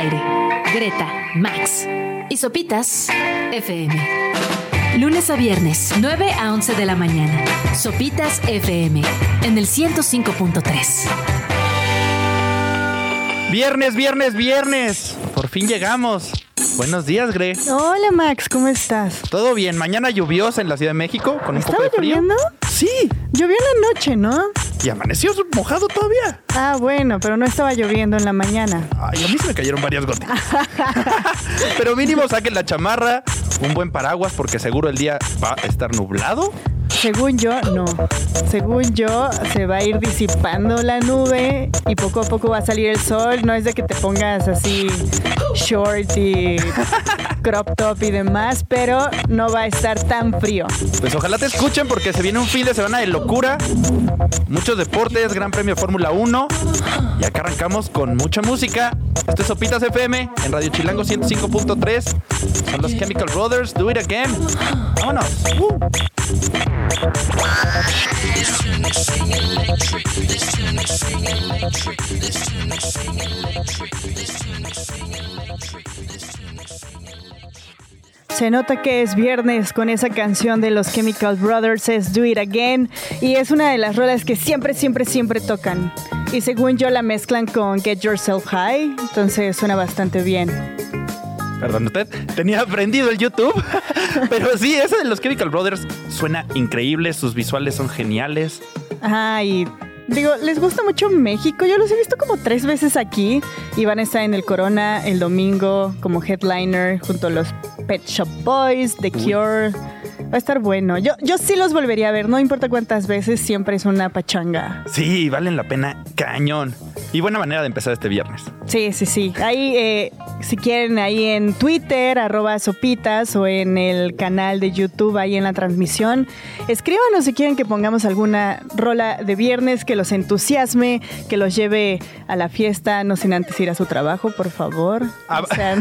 aire. Greta, Max y Sopitas FM. Lunes a viernes, 9 a 11 de la mañana. Sopitas FM en el 105.3. Viernes, viernes, viernes. Por fin llegamos. Buenos días, Gre. Hola Max, ¿cómo estás? ¿Todo bien? Mañana lluviosa en la Ciudad de México con un poco de frío. lloviendo? Sí. Llovió en la noche, ¿no? Y amaneció mojado todavía. Ah, bueno, pero no estaba lloviendo en la mañana. Ay, a mí se me cayeron varias gotitas. pero mínimo saquen la chamarra, un buen paraguas porque seguro el día va a estar nublado. Según yo, no. Según yo, se va a ir disipando la nube y poco a poco va a salir el sol. No es de que te pongas así short y crop top y demás, pero no va a estar tan frío. Pues ojalá te escuchen porque se viene un fin de semana de locura. Muchos deportes, Gran Premio Fórmula 1. Y acá arrancamos con mucha música. Esto es Sopitas FM en Radio Chilango 105.3. Son los Chemical Brothers. Do it again. Vámonos. Uh. Se nota que es viernes con esa canción de los Chemical Brothers, es Do It Again, y es una de las rolas que siempre, siempre, siempre tocan. Y según yo la mezclan con Get Yourself High, entonces suena bastante bien. Perdón, usted tenía aprendido el YouTube, pero sí, ese de los Chemical Brothers suena increíble, sus visuales son geniales. Ajá, y digo, les gusta mucho México. Yo los he visto como tres veces aquí y van a estar en el Corona el domingo como headliner junto a los Pet Shop Boys, The Cure. Va a estar bueno. Yo, yo sí los volvería a ver, no importa cuántas veces, siempre es una pachanga. Sí, valen la pena cañón. Y buena manera de empezar este viernes. Sí, sí, sí. Ahí, eh, si quieren, ahí en Twitter, arroba sopitas, o en el canal de YouTube, ahí en la transmisión, escríbanos si quieren que pongamos alguna rola de viernes que los entusiasme, que los lleve a la fiesta, no sin antes ir a su trabajo, por favor. Ah, o, sea,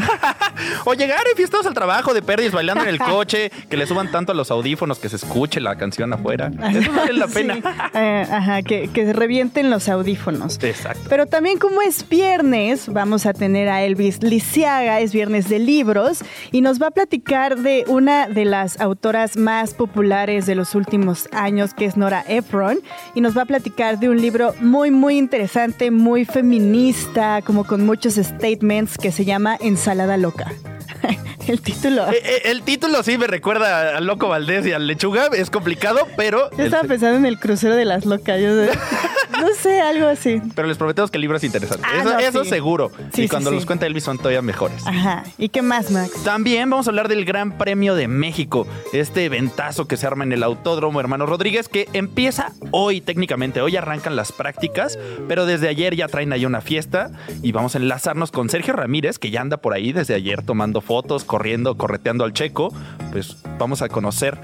o llegar enfiestados al trabajo de pérdidas, bailando en el coche, que le suban tanto a los audífonos que se escuche la canción afuera. Eso vale la pena. Sí. Eh, ajá, que, que revienten los audífonos. Exacto. Pero también como es viernes, vamos a tener a Elvis Lisiaga, es viernes de libros, y nos va a platicar de una de las autoras más populares de los últimos años, que es Nora Ephron, y nos va a platicar de un libro muy, muy interesante, muy feminista, como con muchos statements, que se llama Ensalada Loca. el título. Eh, eh, el título sí me recuerda al Loco Valdés y al Lechuga. Es complicado, pero. Yo estaba pensando en el crucero de las locas. Yo no sé, algo así. Pero les prometemos que el libro es interesante. Ah, eso, no, eso sí. seguro. Sí, y cuando sí, los cuenta Elvis son todavía mejores. Ajá. ¿Y qué más, Max? También vamos a hablar del Gran Premio de México. Este eventazo que se arma en el Autódromo Hermano Rodríguez, que empieza hoy técnicamente. Hoy arrancan las prácticas, pero desde ayer ya traen ahí una fiesta. Y vamos a enlazarnos con Sergio Ramírez, que ya anda por ahí desde ayer tomando fotos, corriendo, correteando al checo. Pues vamos a conocer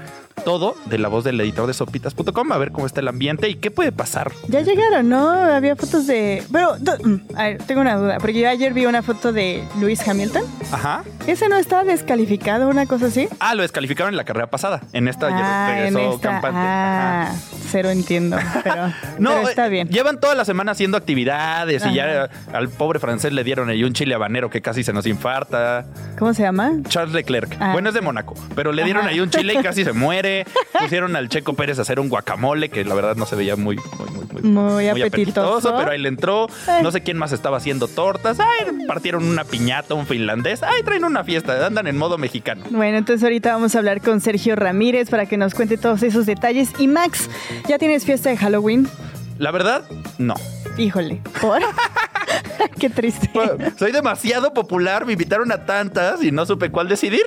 todo de la voz del editor de sopitas.com, a ver cómo está el ambiente y qué puede pasar. Ya llegaron, ¿no? Había fotos de... Pero, a ver, tengo una duda, porque yo ayer vi una foto de Lewis Hamilton. Ajá. ¿Ese no estaba descalificado, una cosa así? Ah, lo descalificaron en la carrera pasada. En esta ah, regresó en esta, campante. Ah, Ajá. cero entiendo, pero, no, pero está bien. Llevan toda la semana haciendo actividades Ajá. y ya al pobre francés le dieron ahí un chile habanero que casi se nos infarta. ¿Cómo se llama? Charles Leclerc. Ah. Bueno, es de Mónaco, pero le dieron Ajá. ahí un chile y casi se muere. Pusieron al Checo Pérez a hacer un guacamole que la verdad no se veía muy, muy, muy, muy, muy apetitoso. apetitoso. pero ahí le entró. Eh. No sé quién más estaba haciendo tortas. Ay, partieron una piñata, un finlandés. Ay, traen una fiesta, andan en modo mexicano. Bueno, entonces ahorita vamos a hablar con Sergio Ramírez para que nos cuente todos esos detalles. Y Max, ¿ya tienes fiesta de Halloween? La verdad, no. Híjole, ¿por? Qué triste. Soy demasiado popular, me invitaron a tantas y no supe cuál decidir.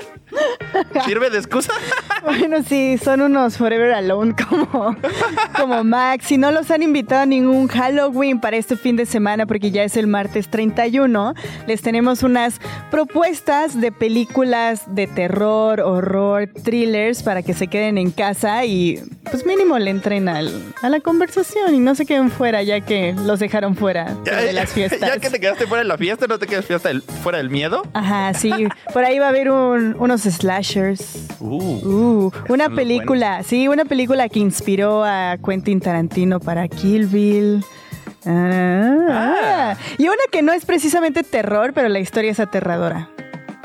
¿Sirve de excusa? bueno, sí, son unos Forever Alone como, como Max. Y no los han invitado a ningún Halloween para este fin de semana porque ya es el martes 31. Les tenemos unas propuestas de películas de terror, horror, thrillers para que se queden en casa y pues mínimo le entren al, a la conversación y no se queden fuera ya que los dejaron fuera ya, de las fiestas. Ya que te quedaste fuera de la fiesta, ¿no te quedas fiesta del, fuera del miedo? Ajá, sí. Por ahí va a haber un, unos Uh, uh una película, sí, una película que inspiró a Quentin Tarantino para Kill Bill. Ah. Y una que no es precisamente terror, pero la historia es aterradora.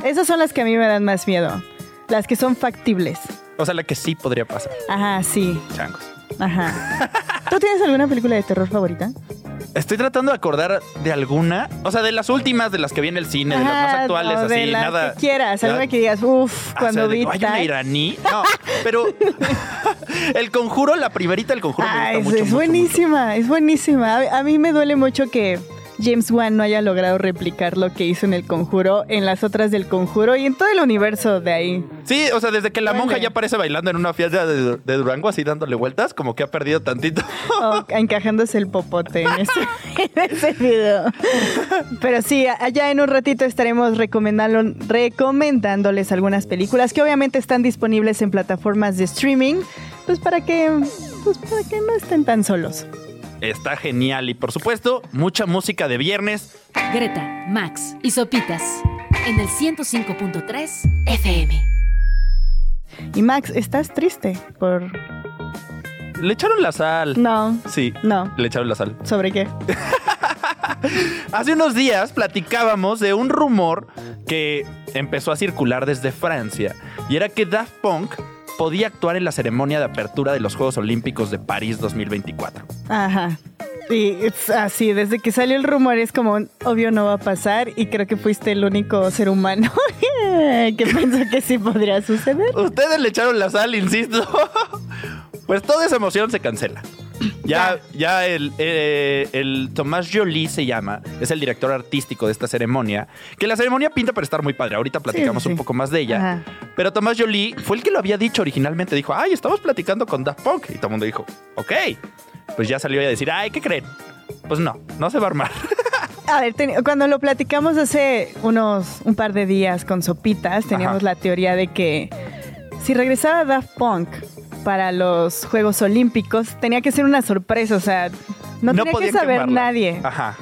Esas son las que a mí me dan más miedo. Las que son factibles. O sea, la que sí podría pasar. Ajá, sí. Changos. Ajá. ¿Tú tienes alguna película de terror favorita? Estoy tratando de acordar de alguna, o sea, de las últimas, de las que viene el cine, de las más actuales, de así, las nada. que quieras, alguna que digas, uff, Ah, cuando o sea, de- vi ¿Hay una tal. iraní? No, pero el conjuro, la primerita del conjuro Ah, me es, gusta mucho. es mucho, buenísima, es buenísima. A, a mí me duele mucho que James Wan no haya logrado replicar lo que hizo en el conjuro, en las otras del conjuro y en todo el universo de ahí. Sí, o sea, desde que la Duele. monja ya aparece bailando en una fiesta de, de Durango, así dándole vueltas, como que ha perdido tantito. Encajándose el popote en ese, en ese video. Pero sí, allá en un ratito estaremos recomendando, recomendándoles algunas películas que obviamente están disponibles en plataformas de streaming, pues para que, pues para que no estén tan solos. Está genial y por supuesto, mucha música de viernes. Greta, Max y Sopitas en el 105.3 FM. Y Max, ¿estás triste por...? Le echaron la sal. No, Sí, no. le echaron la sal. ¿Sobre qué? Hace unos días platicábamos de un rumor que empezó a circular desde Francia y era que Daft Punk podía actuar en la ceremonia de apertura de los Juegos Olímpicos de París 2024. Ajá. Y es así, desde que salió el rumor es como, obvio no va a pasar y creo que fuiste el único ser humano que pensó que sí podría suceder. Ustedes le echaron la sal, insisto. Pues toda esa emoción se cancela. Ya, ya el, eh, el Tomás Jolie se llama, es el director artístico de esta ceremonia. Que la ceremonia pinta para estar muy padre. Ahorita platicamos sí. un poco más de ella. Ajá. Pero Tomás Jolie fue el que lo había dicho originalmente. Dijo, ay, estamos platicando con Daft Punk. Y todo el mundo dijo, ok. Pues ya salió a decir, ay, ¿qué creen? Pues no, no se va a armar. A ver, ten- cuando lo platicamos hace unos un par de días con Sopitas, teníamos Ajá. la teoría de que si regresaba Daft Punk para los Juegos Olímpicos, tenía que ser una sorpresa, o sea, no, tenía que saber quemarla. nadie. Ajá.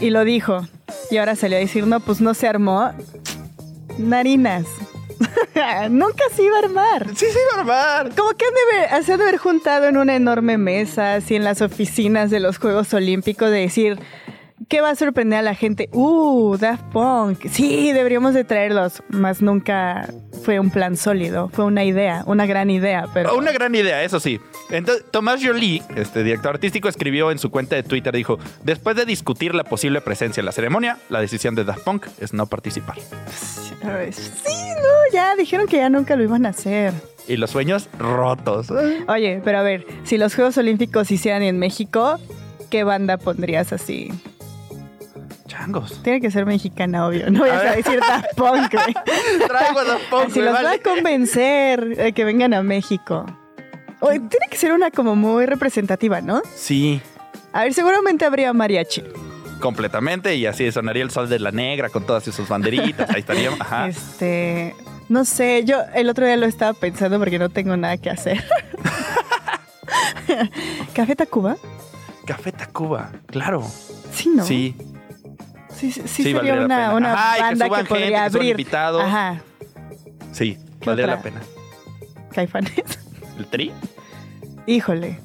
Y lo dijo. Y ahora salió a decir, no, pues no se armó. Narinas. Nunca se iba a armar. Sí, se iba a armar. Como que han de haber, se han de haber juntado en una enorme mesa, así en las oficinas de los Juegos Olímpicos, de decir, ¿qué va a sorprender a la gente? Uh, Daft Punk. Sí, deberíamos de traerlos. Más nunca fue un plan sólido, fue una idea, una gran idea, pero... Una gran idea, eso sí. Entonces, Tomás Jolie, este director artístico, escribió en su cuenta de Twitter, dijo, después de discutir la posible presencia en la ceremonia, la decisión de Daft Punk es no participar. Sí, no, ya dijeron que ya nunca lo iban a hacer. Y los sueños rotos. Oye, pero a ver, si los Juegos Olímpicos se hicieran en México, ¿qué banda pondrías así? Changos. Tiene que ser mexicana, obvio. No voy A a, decir Daft Punk, güey. Traigo Daft Punk, me los voy vale. a convencer de que vengan a México. Tiene que ser una como muy representativa, ¿no? Sí, A ver, seguramente habría mariachi. completamente. Y así sonaría el sol de la negra con todas sus banderitas. Ahí estaríamos. Ajá. Este, no sé, yo el otro día lo estaba pensando porque no tengo nada que hacer. ¿Café Tacuba? Café Tacuba, claro. Sí, ¿no? Sí, Sí, sí, sí sería una, una Ajá, que banda que, suban gente, podría que abrir. invitados. Ajá, sí, ¿Qué valdría otra? la pena. Caifanes. ¿El tri? Híjole.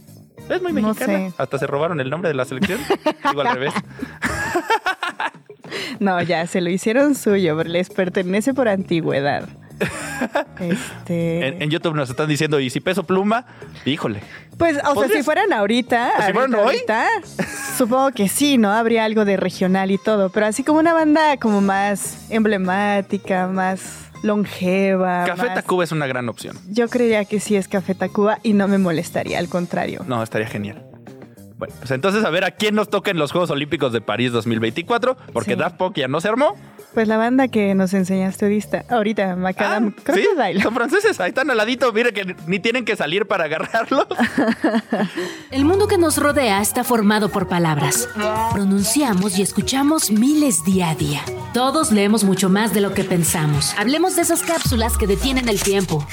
Es muy No mexicana. sé. Hasta se robaron el nombre de la selección. Digo al revés. No, ya se lo hicieron suyo, pero les pertenece por antigüedad. Este. En, en YouTube nos están diciendo, ¿y si peso pluma? Híjole. Pues, o sea, ¿Podrías- si fueran ahorita, ¿Si ahorita, fueran hoy? ahorita, supongo que sí, ¿no? Habría algo de regional y todo, pero así como una banda como más emblemática, más longeva. Café más- Tacuba es una gran opción. Yo creería que sí es Café Tacuba y no me molestaría, al contrario. No, estaría genial. Bueno, pues entonces a ver a quién nos toca en los Juegos Olímpicos de París 2024, porque Sí. Daft Punk ya no se armó. Pues la banda que nos enseñaste ahorita, ahorita, Macadam Ah, ¿sí? Crocodile. Son franceses, ahí están al ladito, mire que ni tienen que salir para agarrarlos. El mundo que nos rodea está formado por palabras. Pronunciamos y escuchamos miles día a día. Todos leemos mucho más de lo que pensamos. Hablemos de esas cápsulas que detienen el tiempo.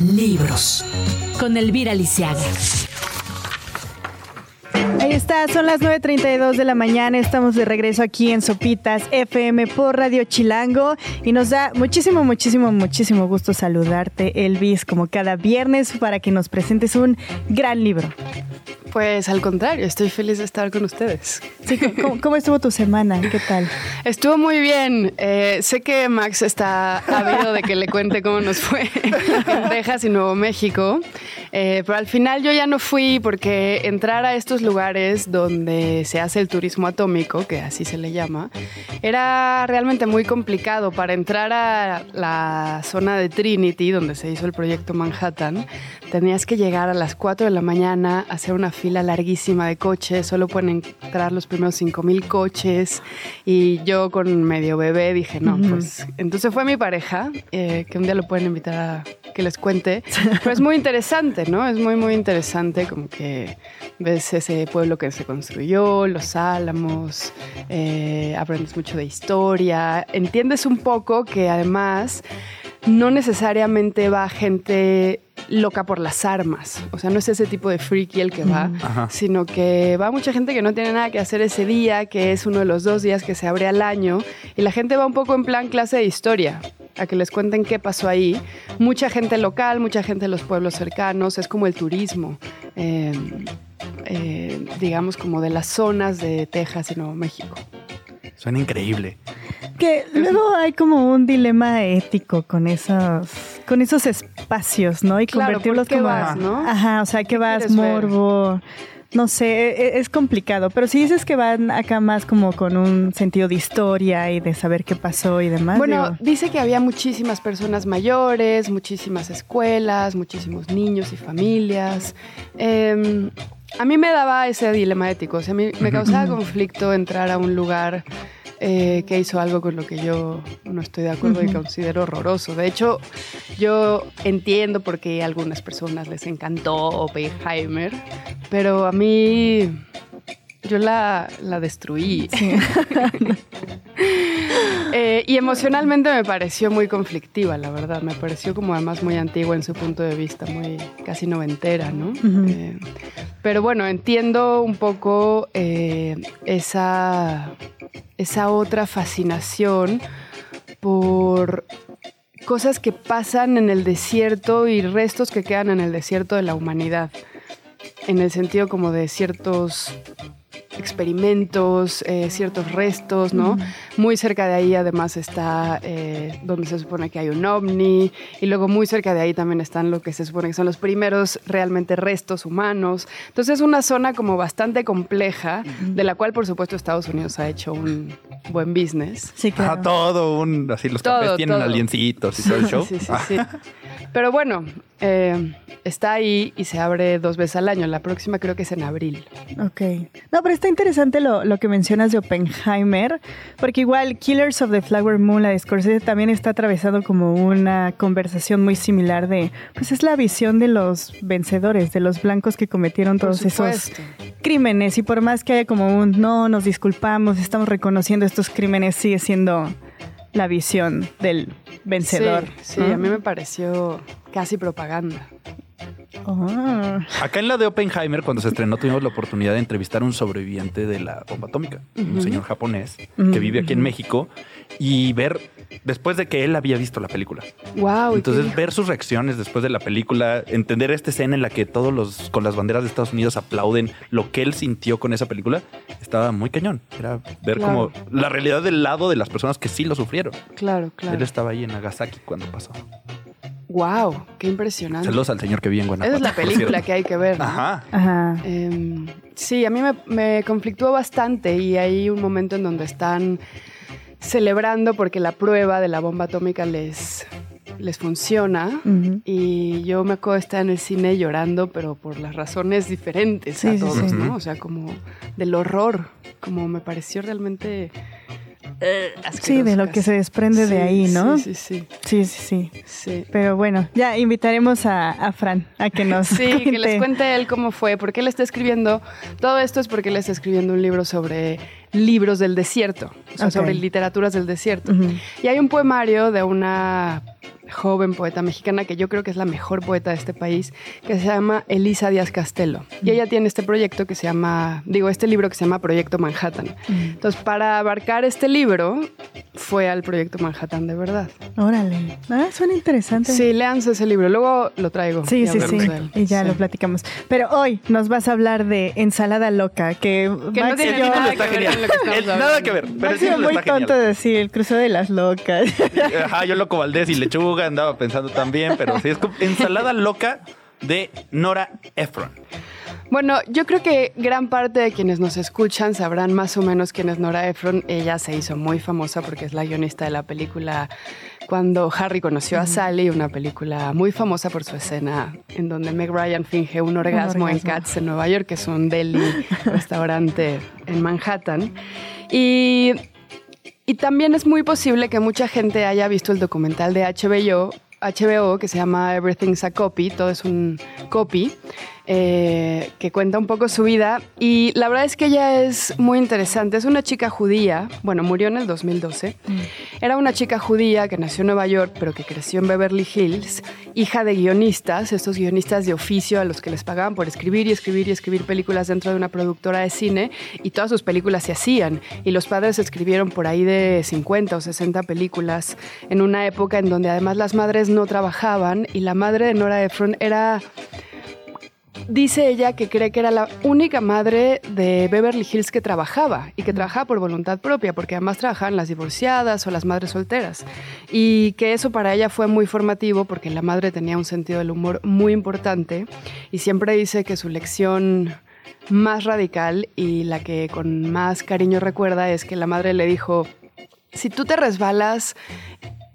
Libros. Con Elvira Lisiaga. Ahí está, son las 9.32 de la mañana, estamos de regreso aquí en Sopitas FM por Radio Chilango y nos da muchísimo, muchísimo, muchísimo gusto saludarte, Elvis, como cada viernes para que nos presentes un gran libro. Pues al contrario, estoy feliz de estar con ustedes. ¿cómo, estuvo tu semana? ¿Qué tal? Estuvo muy bien. Eh, sé que Max está ávido de que le cuente cómo nos fue en Texas y Nuevo México, eh, pero al final yo ya no fui porque entrar a estos lugares donde se hace el turismo atómico, que así se le llama, era realmente muy complicado. Para entrar a la zona de Trinity, donde se hizo el proyecto Manhattan, tenías que llegar a las 4 de la mañana, hacer una fila larguísima de coches, solo pueden entrar los primeros 5000 coches y yo con medio bebé dije, no, pues entonces fue mi pareja, eh, que un día lo pueden invitar a que les cuente, pero es muy interesante, ¿no? Es muy, muy interesante como que ves ese pueblo que se construyó, los álamos, eh, aprendes mucho de historia, entiendes un poco que además no necesariamente va gente loca por las armas. O sea, no es ese tipo de freaky el que va, sino que va mucha gente que no tiene nada que hacer ese día, que es uno de los dos días que se abre al año, y la gente va un poco en plan clase de historia a que les cuenten qué pasó ahí. Mucha gente local, mucha gente de los pueblos cercanos, es como el turismo, em, eh, digamos como de las zonas de Texas y Nuevo México. Suena increíble. Que luego hay como un dilema ético con esos, con esos espacios, ¿no? Y convertirlos como. Vas, ¿no? Ajá, o sea, que vas morbo. No sé, e, e, es complicado, pero si dices que van acá más como con un sentido de historia y de saber qué pasó y demás. Bueno, dice que había muchísimas personas mayores, muchísimas escuelas, muchísimos niños y familias. Em, a mí me daba ese dilema ético, o sea, a mí me causaba conflicto entrar a un lugar eh, que hizo algo con lo que yo no estoy de acuerdo y considero horroroso. De hecho, yo entiendo por qué a algunas personas les encantó Oppenheimer, pero a mí yo la, la destruí. Eh, y emocionalmente me pareció muy conflictiva, la verdad. Me pareció como además muy antigua en su punto de vista, muy casi noventera, ¿no? Eh, pero bueno, entiendo un poco esa esa otra fascinación por cosas que pasan en el desierto y restos que quedan en el desierto de la humanidad, en el sentido como de ciertos experimentos, eh, ciertos restos, ¿no? Muy cerca de ahí además está eh, donde se supone que hay un ovni y luego muy cerca de ahí también están lo que se supone que son los primeros realmente restos humanos. Entonces es una zona como bastante compleja de la cual por supuesto Estados Unidos ha hecho un buen business. Sí, claro. todo un, así los cafés tienen aliencitos y todo el show. sí, sí, sí. Pero bueno, eh, está ahí y se abre dos veces al año. La próxima creo que es en abril. Ok. No, pero está interesante lo, lo, que mencionas de Oppenheimer, porque igual Killers of the Flower Moon, la de Scorsese, también está atravesado como una conversación muy similar de, pues es la visión de los vencedores, de los blancos que cometieron todos esos crímenes. Y por más que haya como un, no, nos disculpamos, estamos reconociendo estos crímenes, sigue siendo la visión del vencedor. Sí, a mí me pareció casi propaganda. Acá en la de Oppenheimer, cuando se estrenó, tuvimos la oportunidad de entrevistar a un sobreviviente de la bomba atómica, un señor japonés que vive aquí en México, y ver, después de que él había visto la película. Wow. Entonces, ver sus reacciones después de la película, entender esta escena en la que todos los con las banderas de Estados Unidos aplauden lo que él sintió con esa película, estaba muy cañón. Era ver como la realidad del lado de las personas que sí lo sufrieron. Claro, claro. Él estaba ahí en Nagasaki cuando pasó. Wow, qué impresionante. Saludos al señor que vive en Guanajuato. Esa es la película que hay que ver. Ajá. Ajá. Em, sí, a mí me, conflictuó bastante y hay un momento en donde están celebrando porque la prueba de la bomba atómica les, les funciona. Y yo me acuerdo de estar en el cine llorando, pero por las razones diferentes a todos, ¿no? O sea, como del horror, como me pareció realmente eh, sí, de lo que se desprende de ahí, ¿no? Sí, sí, sí. Sí, sí, Pero bueno, ya invitaremos a, Fran a que nos Sí, que les cuente. él cómo fue, porque él está escribiendo, todo esto es porque él está escribiendo un libro sobre libros del desierto, o sea, sobre literaturas del desierto. Y hay un poemario de una joven poeta mexicana que yo creo que es la mejor poeta de este país, que se llama Elisa Díaz Castelo. Y ella tiene este proyecto que se llama, digo, este libro que se llama Proyecto Manhattan. Entonces, para abarcar este libro, fue al Proyecto Manhattan de verdad. Órale. Ah, suena interesante. Sí, léanse ese libro. Luego lo traigo. Sí, y sí, sí. Y ya Sí. lo platicamos. Pero hoy nos vas a hablar de ensalada loca, que, Que no Max y tiene yo- nada que ver lo que estamos El- nada que ver, pero título muy está tonto genial. decir el cruce de las locas. Ajá, yo loco Valdés y lechuga andaba pensando también, pero sí, es como ensalada loca de Nora Ephron. Bueno, yo creo que gran parte de quienes nos escuchan sabrán más o menos quién es Nora Ephron. Ella se hizo muy famosa porque es la guionista de la película Cuando Harry conoció a Sally, una película muy famosa por su escena en donde Meg Ryan finge un orgasmo, en orgasmo. Cats en Nueva York, que es un deli restaurante en Manhattan. Y y también es muy posible que mucha gente haya visto el documental de HBO, HBO que se llama Everything's a Copy, todo es un copy, eh, que cuenta un poco su vida. Y la verdad es que ella es muy interesante. Es una chica judía, bueno, murió en el 2012. Era una chica judía que nació en Nueva York, pero que creció en Beverly Hills, hija de guionistas, estos guionistas de oficio a los que les pagaban por escribir y escribir y escribir películas dentro de una productora de cine, y todas sus películas se hacían. Y los padres escribieron por ahí de 50 o 60 películas en una época en donde además las madres no trabajaban, y la madre de Nora Ephron era Dice ella que cree que era la única madre de Beverly Hills que trabajaba y que trabajaba por voluntad propia, porque además trabajaban las divorciadas o las madres solteras. Y que eso para ella fue muy formativo porque la madre tenía un sentido del humor muy importante y siempre dice que su lección más radical y la que con más cariño recuerda es que la madre le dijo, si tú te resbalas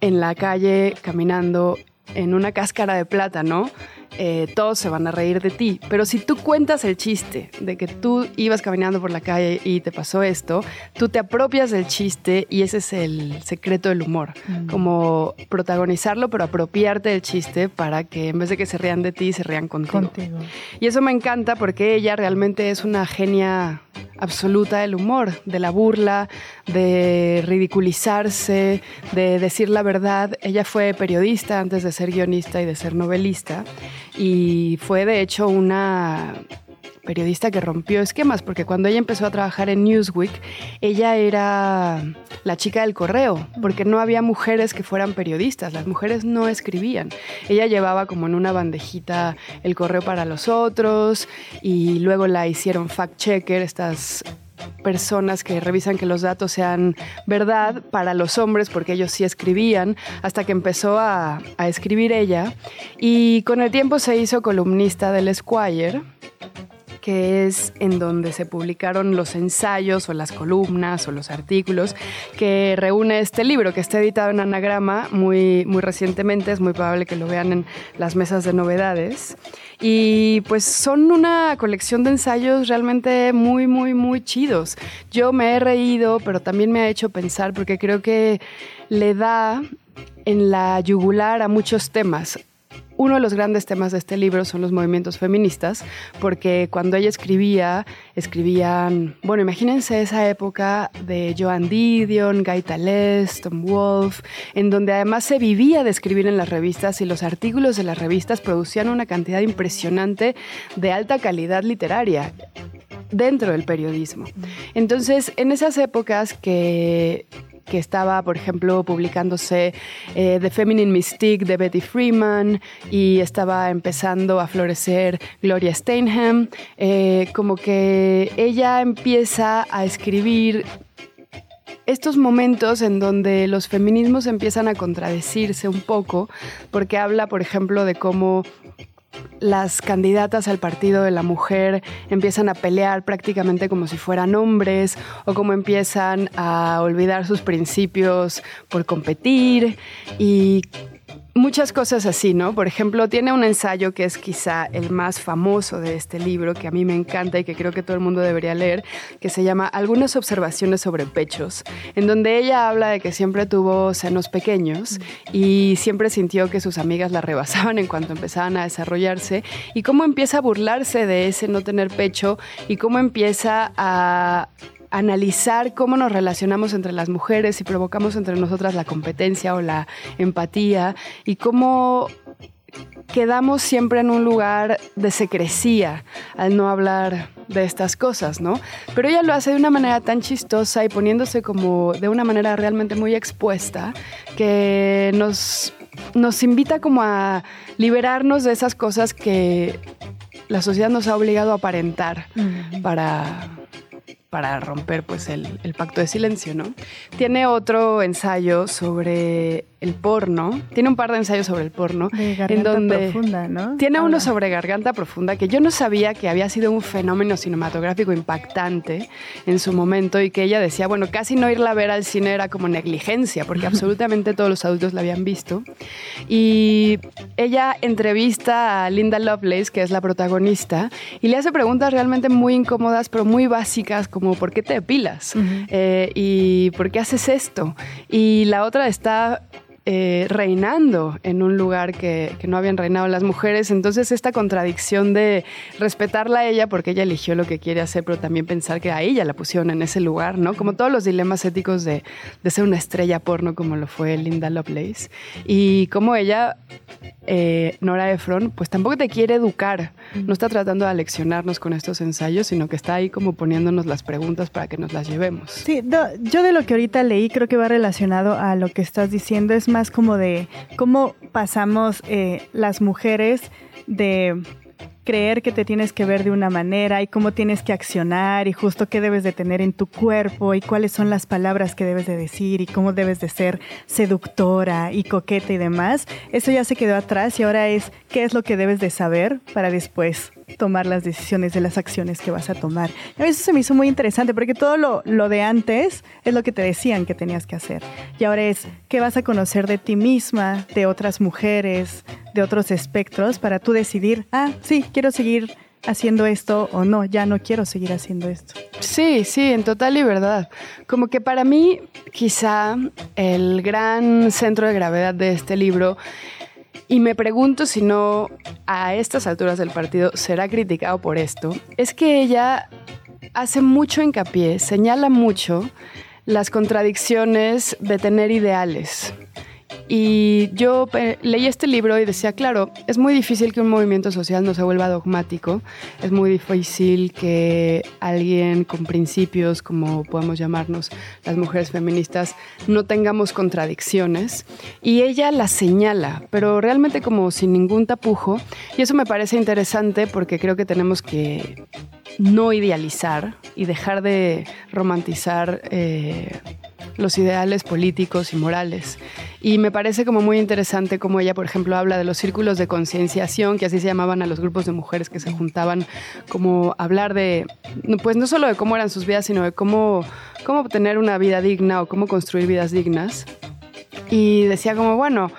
en la calle caminando en una cáscara de plátano, eh, todos se van a reír de ti. Pero si tú cuentas el chiste de que tú ibas caminando por la calle y te pasó esto, tú te apropias del chiste y ese es el secreto del humor. Como protagonizarlo, pero apropiarte del chiste para que en vez de que se rían de ti, se rían contigo. Contigo. Y eso me encanta porque ella realmente es una genia absoluta del humor, de la burla, de ridiculizarse, de decir la verdad. Ella fue periodista antes de ser guionista y de ser novelista y fue de hecho una periodista que rompió esquemas, porque cuando ella empezó a trabajar en Newsweek, ella era la chica del correo, porque no había mujeres que fueran periodistas, las mujeres no escribían. Ella llevaba como en una bandejita el correo para los otros y luego la hicieron fact-checker, estas personas que revisan que los datos sean verdad para los hombres, porque ellos sí escribían, hasta que empezó a, escribir ella. Y con el tiempo se hizo columnista del Esquire que es en donde se publicaron los ensayos o las columnas o los artículos que reúne este libro que está editado en anagrama muy, muy recientemente, es muy probable que lo vean en las mesas de novedades. Y pues son una colección de ensayos realmente muy, muy, muy chidos. Yo me he reído, pero también me ha hecho pensar porque creo que le da en la yugular a muchos temas uno de los grandes temas de este libro son los movimientos feministas, porque cuando ella escribía, escribían, bueno, imagínense esa época de Joan Didion, Guy Talés, Tom Wolfe, en donde además se vivía de escribir en las revistas y los artículos de las revistas producían una cantidad impresionante de alta calidad literaria dentro del periodismo. Entonces, en esas épocas que que estaba, por ejemplo, publicándose eh, The Feminine Mystique de Betty Freeman y estaba empezando a florecer Gloria Steinem, eh, como que ella empieza a escribir estos momentos en donde los feminismos empiezan a contradecirse un poco, porque habla, por ejemplo, de cómo las candidatas al partido de la mujer empiezan a pelear prácticamente como si fueran hombres o como empiezan a olvidar sus principios por competir y muchas cosas así, ¿no? Por ejemplo, tiene un ensayo que es quizá el más famoso de este libro, que a mí me encanta y que creo que todo el mundo debería leer, que se llama Algunas observaciones sobre pechos, en donde ella habla de que siempre tuvo senos pequeños y siempre sintió que sus amigas la rebasaban en cuanto empezaban a desarrollarse y cómo empieza a burlarse de ese no tener pecho y cómo empieza a analizar cómo nos relacionamos entre las mujeres y provocamos entre nosotras la competencia o la empatía y cómo quedamos siempre en un lugar de secrecía al no hablar de estas cosas, ¿no? Pero ella lo hace de una manera tan chistosa y poniéndose como de una manera realmente muy expuesta que nos, nos invita como a liberarnos de esas cosas que la sociedad nos ha obligado a aparentar para para romper pues el, pacto de silencio, ¿no? Tiene otro ensayo sobre el porno, tiene un par de ensayos sobre el porno, en donde profunda, ¿no? tiene uno sobre garganta profunda que yo no sabía que había sido un fenómeno cinematográfico impactante en su momento y que ella decía, bueno, casi no irla a ver al cine era como negligencia porque absolutamente todos los adultos la habían visto y ella entrevista a Linda Lovelace, que es la protagonista, y le hace preguntas realmente muy incómodas pero muy básicas como ¿por qué te depilas? Eh, ¿Y por qué haces esto? Y la otra está eh, reinando en un lugar que, no habían reinado las mujeres. Entonces esta contradicción de respetarla a ella porque ella eligió lo que quiere hacer, pero también pensar que a ella la pusieron en ese lugar, ¿no? Como todos los dilemas éticos de, de ser una estrella porno como lo fue Linda Lovelace. Y como ella, eh, Nora Ephron, pues tampoco te quiere educar. No está tratando de aleccionarnos con estos ensayos, sino que está ahí como poniéndonos las preguntas para que nos las llevemos. Sí, yo de lo que ahorita leí creo que va relacionado a lo que estás diciendo. Es más como de cómo pasamos eh, las mujeres de creer que te tienes que ver de una manera y cómo tienes que accionar y justo qué debes de tener en tu cuerpo y cuáles son las palabras que debes de decir y cómo debes de ser seductora y coqueta y demás. Eso ya se quedó atrás y ahora es qué es lo que debes de saber para después tomar las decisiones de las acciones que vas a tomar. A eso se me hizo muy interesante porque todo lo, lo de antes es lo que te decían que tenías que hacer. Y ahora es qué vas a conocer de ti misma, de otras mujeres, de otros espectros para tú decidir, ah, sí, quiero seguir haciendo esto o no, ya no quiero seguir haciendo esto. Sí, sí, en total libertad. Como que para mí quizá el gran centro de gravedad de este libro y me pregunto si no a estas alturas del partido será criticado por esto, es que ella hace mucho hincapié, señala mucho las contradicciones de tener ideales. Y yo eh, leí este libro y decía, claro, es muy difícil que un movimiento social no se vuelva dogmático, es muy difícil que alguien con principios, como podemos llamarnos las mujeres feministas, no tengamos contradicciones. Y ella las señala, pero realmente como sin ningún tapujo. Y eso me parece interesante porque creo que tenemos que no idealizar y dejar de romantizar eh, los ideales políticos y morales. Y me parece como muy interesante como ella, por ejemplo, habla de los círculos de concienciación, que así se llamaban a los grupos de mujeres que se juntaban, como hablar de, pues no solo de cómo eran sus vidas, sino de cómo, cómo tener una vida digna o cómo construir vidas dignas. Y decía como, bueno,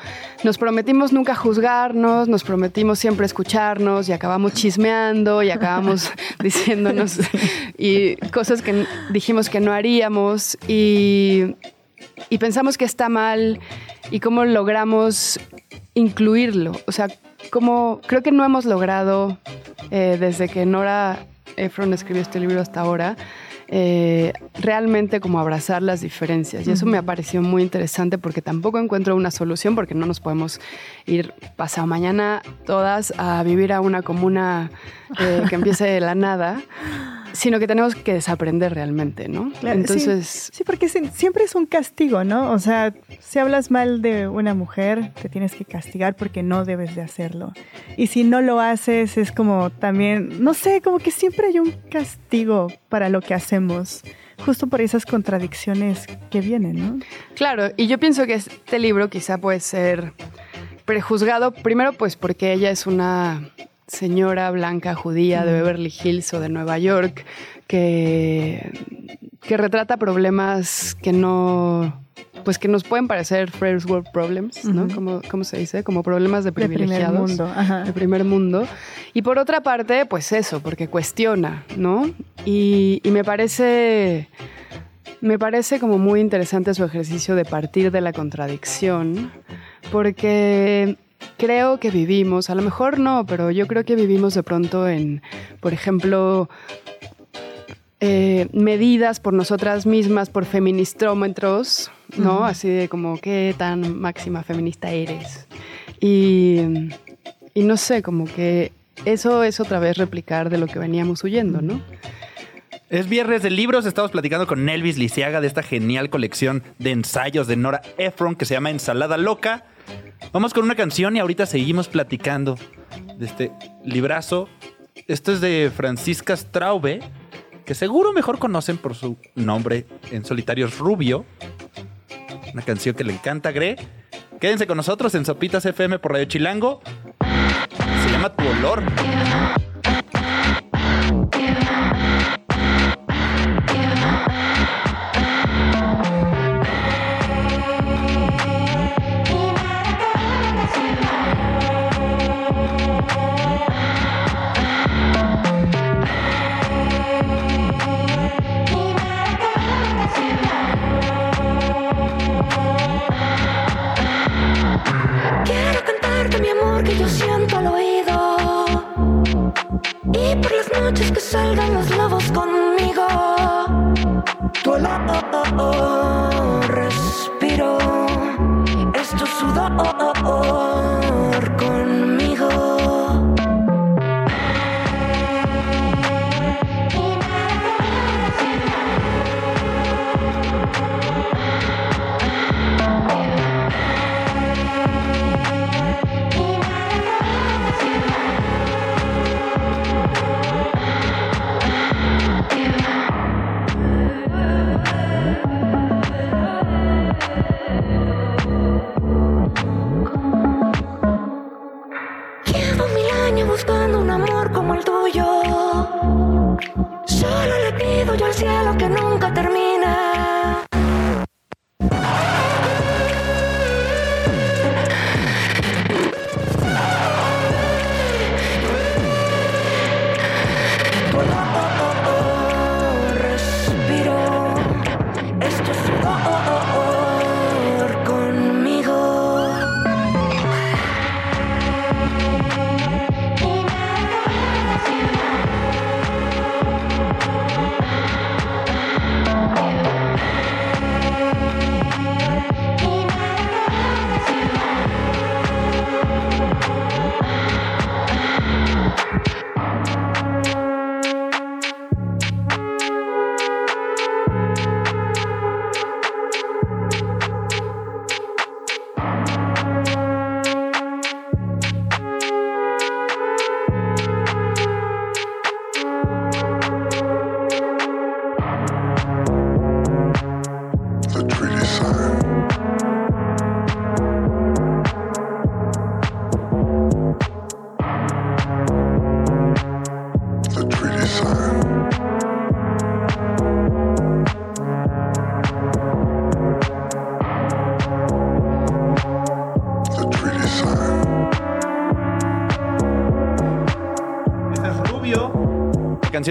nos prometimos nunca juzgarnos, nos prometimos siempre escucharnos y acabamos chismeando y acabamos diciéndonos y cosas que dijimos que no haríamos y, y pensamos que está mal y cómo logramos incluirlo. O sea, como creo que no hemos logrado eh, desde que Nora Efron escribió este libro hasta ahora eh, realmente como abrazar las diferencias. Y eso me ha parecido muy interesante porque tampoco encuentro una solución porque no nos podemos ir pasado mañana todas a vivir a una comuna eh, que empiece de la nada sino que tenemos que desaprender realmente, ¿no? Entonces... Sí, porque siempre es un castigo, ¿no? O sea, si hablas mal de una mujer, te tienes que castigar porque no debes de hacerlo. Y si no lo haces, es como también, no sé, como que siempre hay un castigo para lo que hacemos justo por esas contradicciones que vienen, ¿no? Claro, y yo pienso que este libro quizá puede ser prejuzgado, primero pues porque ella es una señora blanca judía de Beverly Hills o de Nueva York que, que retrata problemas que no pues que nos pueden parecer first world problems, ¿no? como, ¿Cómo se dice? Como problemas de privilegiados. De primer mundo. De primer mundo. Y por otra parte, pues eso, porque cuestiona, ¿no? Y, y me parece... Me parece como muy interesante su ejercicio de partir de la contradicción, porque creo que vivimos, a lo mejor no, pero yo creo que vivimos de pronto en, por ejemplo, eh, medidas por nosotras mismas, por feministrómetros, ¿no? Así de como, ¿qué tan máxima feminista eres? Y, y no sé, como que eso es otra vez replicar de lo que veníamos huyendo, ¿no? Es viernes de libros, estamos platicando con Elvis Lisiaga de esta genial colección de ensayos de Nora Ephron que se llama Ensalada Loca. Vamos con una canción y ahorita seguimos platicando de este librazo. Esto es de Francisca Straube, que seguro mejor conocen por su nombre en solitarios Rubio. Una canción que le encanta a Gre. Quédense con nosotros en Sopitas FM por Radio Chilango. Se llama Tu Olor.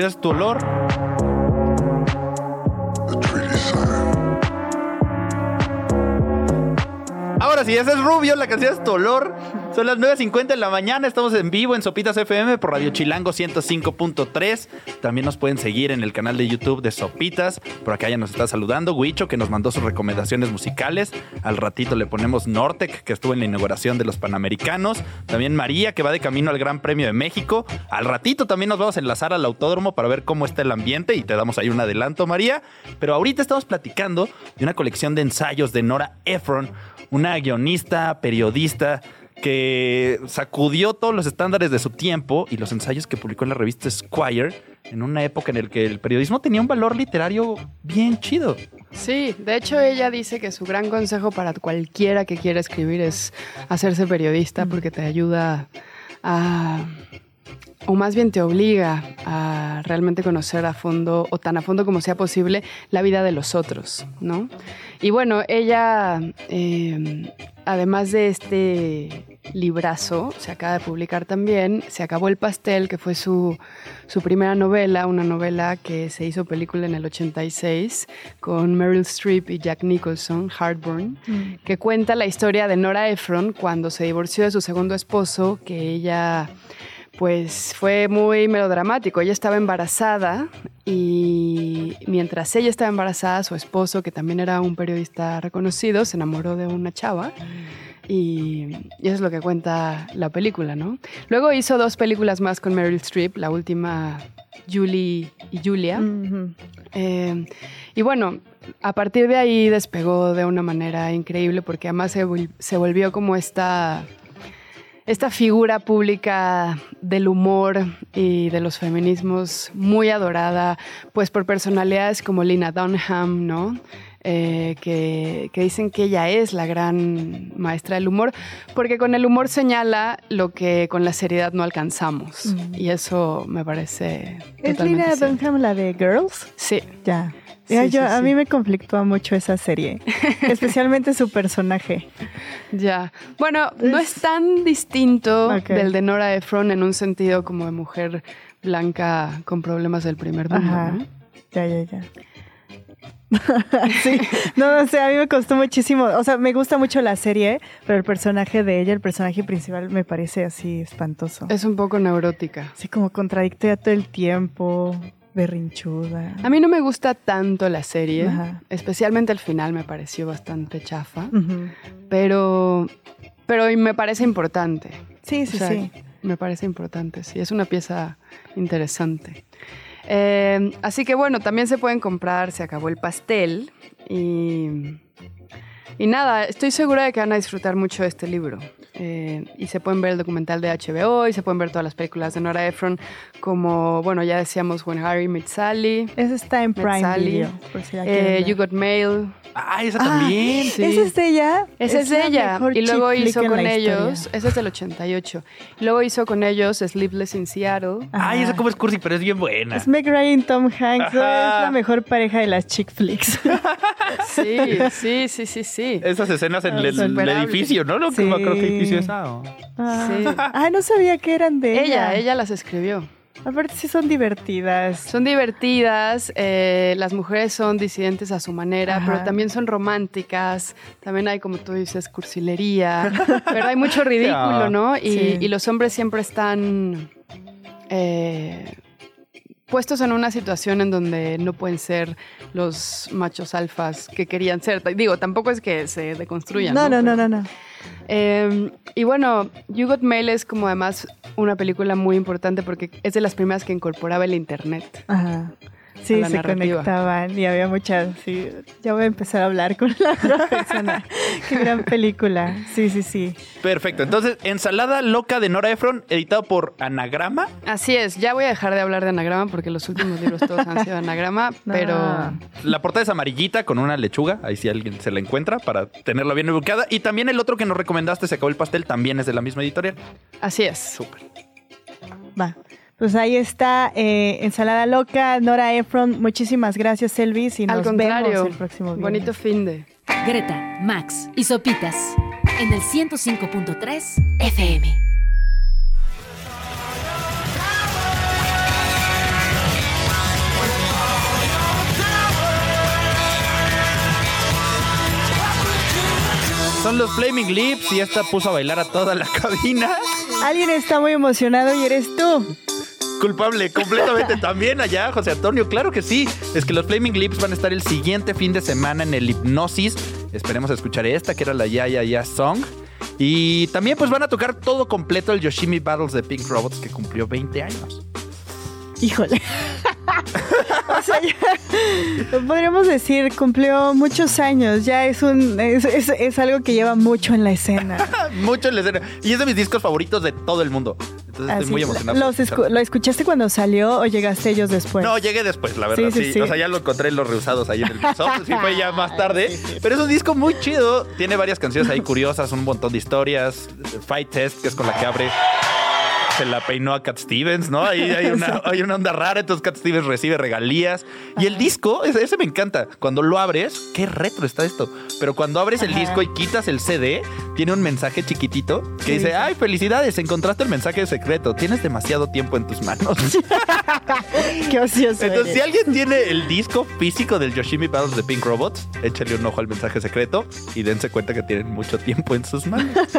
Es Tu Olor. Ahora sí, ese es Rubio, la canción es Tu Olor. Son las 9.50 de la mañana, estamos en vivo en Sopitas FM por Radio Chilango 105.3. También nos pueden seguir en el canal de YouTube de Sopitas. Por acá ya nos está saludando Huicho, que nos mandó sus recomendaciones musicales. Al ratito le ponemos Nortec, que estuvo en la inauguración de los Panamericanos. También María, que va de camino al Gran Premio de México. Al ratito también nos vamos a enlazar al autódromo para ver cómo está el ambiente y te damos ahí un adelanto, María. Pero ahorita estamos platicando de una colección de ensayos de Nora Ephron, una guionista, periodista que sacudió todos los estándares de su tiempo y los ensayos que publicó en la revista Squire en una época en la que el periodismo tenía un valor literario bien chido. Sí, de hecho ella dice que su gran consejo para cualquiera que quiera escribir es hacerse periodista porque te ayuda a, o más bien te obliga a realmente conocer a fondo, o tan a fondo como sea posible, la vida de los otros, ¿no? Y bueno, ella, eh, además de este librazo, se acaba de publicar también, Se acabó el pastel, que fue su, su primera novela, una novela que se hizo película en el 86 con Meryl Streep y Jack Nicholson, Heartburn, que cuenta la historia de Nora Ephron cuando se divorció de su segundo esposo, que ella pues fue muy melodramático. Ella estaba embarazada y mientras ella estaba embarazada, su esposo, que también era un periodista reconocido, se enamoró de una chava. Y, y eso es lo que cuenta la película, ¿no? Luego hizo dos películas más con Meryl Streep, la última Julie y Julia. Eh, y bueno, a partir de ahí despegó de una manera increíble porque además se, se volvió como esta, esta figura pública del humor y de los feminismos muy adorada, pues por personalidades como Lina Dunham, ¿no? Eh, que, que dicen que ella es la gran maestra del humor, porque con el humor señala lo que con la seriedad no alcanzamos. Y eso me parece... ¿Es Lina. Dunham la de Girls? Sí. Ya. Sí, Ya, sí, yo, A mí me conflictúa mucho esa serie, especialmente su personaje. Ya. Bueno, no es tan distinto del de Nora Ephron en un sentido como de mujer blanca con problemas del primer mundo. Ajá. ¿no? Ya, ya, ya. sí, no, no sé, a mí me costó muchísimo. O sea, me gusta mucho la serie, pero el personaje de ella, el personaje principal, me parece así espantoso. Es un poco neurótica. Así como contradictoria todo el tiempo, berrinchuda. A mí no me gusta tanto la serie, Ajá. especialmente el final me pareció bastante chafa, pero, pero me parece importante. Sí, sí, O sea, sí. Me parece importante, sí, es una pieza interesante. Eh, así que bueno, también se pueden comprar, se acabó el pastel y, y nada, estoy segura de que van a disfrutar mucho de este libro. Eh, y se pueden ver el documental de HBO y se pueden ver todas las películas de Nora Ephron, como, bueno, ya decíamos When Harry Met Sally, Ese está en Prime Sally, Video, por si la eh. You Got Mail, Ah, esa también. sí. ¿Esa es de ella? esa es, de la ella. Y luego hizo con ellos, esa es del 88. Y luego hizo con ellos Sleepless in Seattle. Ay, esa Ajá. como es cursi, pero es bien buena. Es Meg Ryan y Tom Hanks. ¿no? Ajá. Es la mejor pareja de las chick flicks. Sí, sí, sí, sí, sí. Esas escenas en el, el Superable. edificio, ¿no? No Sí. me acuerdo es. Ah, Ah, Sí. Ah, no sabía que eran de ella. Ella, ella las escribió. Aparte sí son divertidas. Son divertidas, eh, las mujeres son disidentes a su manera, Ajá. pero también son románticas, también hay, como tú dices, cursilería, pero hay mucho ridículo, ¿no? Y, Sí. y los hombres siempre están eh, puestos en una situación en donde no pueden ser los machos alfas que querían ser. Digo, tampoco es que se deconstruyan. No, no, no, no, no. Eh, y bueno, You Got Mail es como además una película muy importante porque es de las primeras que incorporaba el internet. Ajá. A Sí, la se narrativa. conectaban y había muchas. Sí, ya voy a empezar a hablar con la otra persona. Qué gran película. Sí, sí, sí. Perfecto. Entonces, Ensalada Loca de Nora Ephron, editado por Anagrama. Así es, ya voy a dejar de hablar de anagrama porque los últimos libros todos han sido anagrama, No. pero La portada es amarillita con una lechuga. Ahí si alguien se la encuentra para tenerla bien ubicada. Y también el otro que nos recomendaste, Se acabó el pastel, también es de la misma editorial. así es. Súper. Va. Pues ahí está eh, Ensalada Loca, Nora Ephron. Muchísimas gracias, Elvis. Y nos contrario, vemos el próximo viernes. bonito fin de. Greta, Max y Sopitas en el 105.3 FM. Son los Flaming Lips y esta puso a bailar a toda la cabina. Alguien está muy emocionado y eres tú. Culpable completamente también allá, José Antonio. Claro que sí. Es que los Flaming Lips van a estar el siguiente fin de semana en el Hipnosis. Esperemos escuchar esta, que era la Ya Ya Ya Song. Y también pues van a tocar todo completo el Yoshimi Battles de Pink Robots que cumplió 20 años. Híjole. o sea, ya, podríamos decir, cumplió muchos años. Ya es un es, es- es algo que lleva mucho en la escena. Mucho en la escena. Y es de mis discos favoritos de todo el mundo. Entonces Así, estoy muy emocionado. ¿Los escu-. ¿Lo escuchaste cuando salió o llegaste ellos después? No, llegué después, la verdad. Sí, Sí, sí, sí. O sea, ya lo encontré en los reusados ahí en el piso. Sí, fue ya más tarde. Pero es un disco muy chido. Tiene varias canciones ahí curiosas, un montón de historias. Fight Test, que es con la que abre. Se la peinó a Cat Stevens, ¿no? Ahí hay una, hay una onda rara, entonces Cat Stevens recibe regalías. Y el disco, ese, ese me encanta. Cuando lo abres, qué retro está esto. Pero cuando abres el Ajá. disco y quitas el CD, tiene un mensaje chiquitito que dice, ay, felicidades, encontraste el mensaje secreto, tienes demasiado tiempo en tus manos. Qué ocioso. Entonces, si alguien tiene el disco físico del Yoshimi Battles de Pink Robots, échale un ojo al mensaje secreto y dense cuenta que tienen mucho tiempo en sus manos.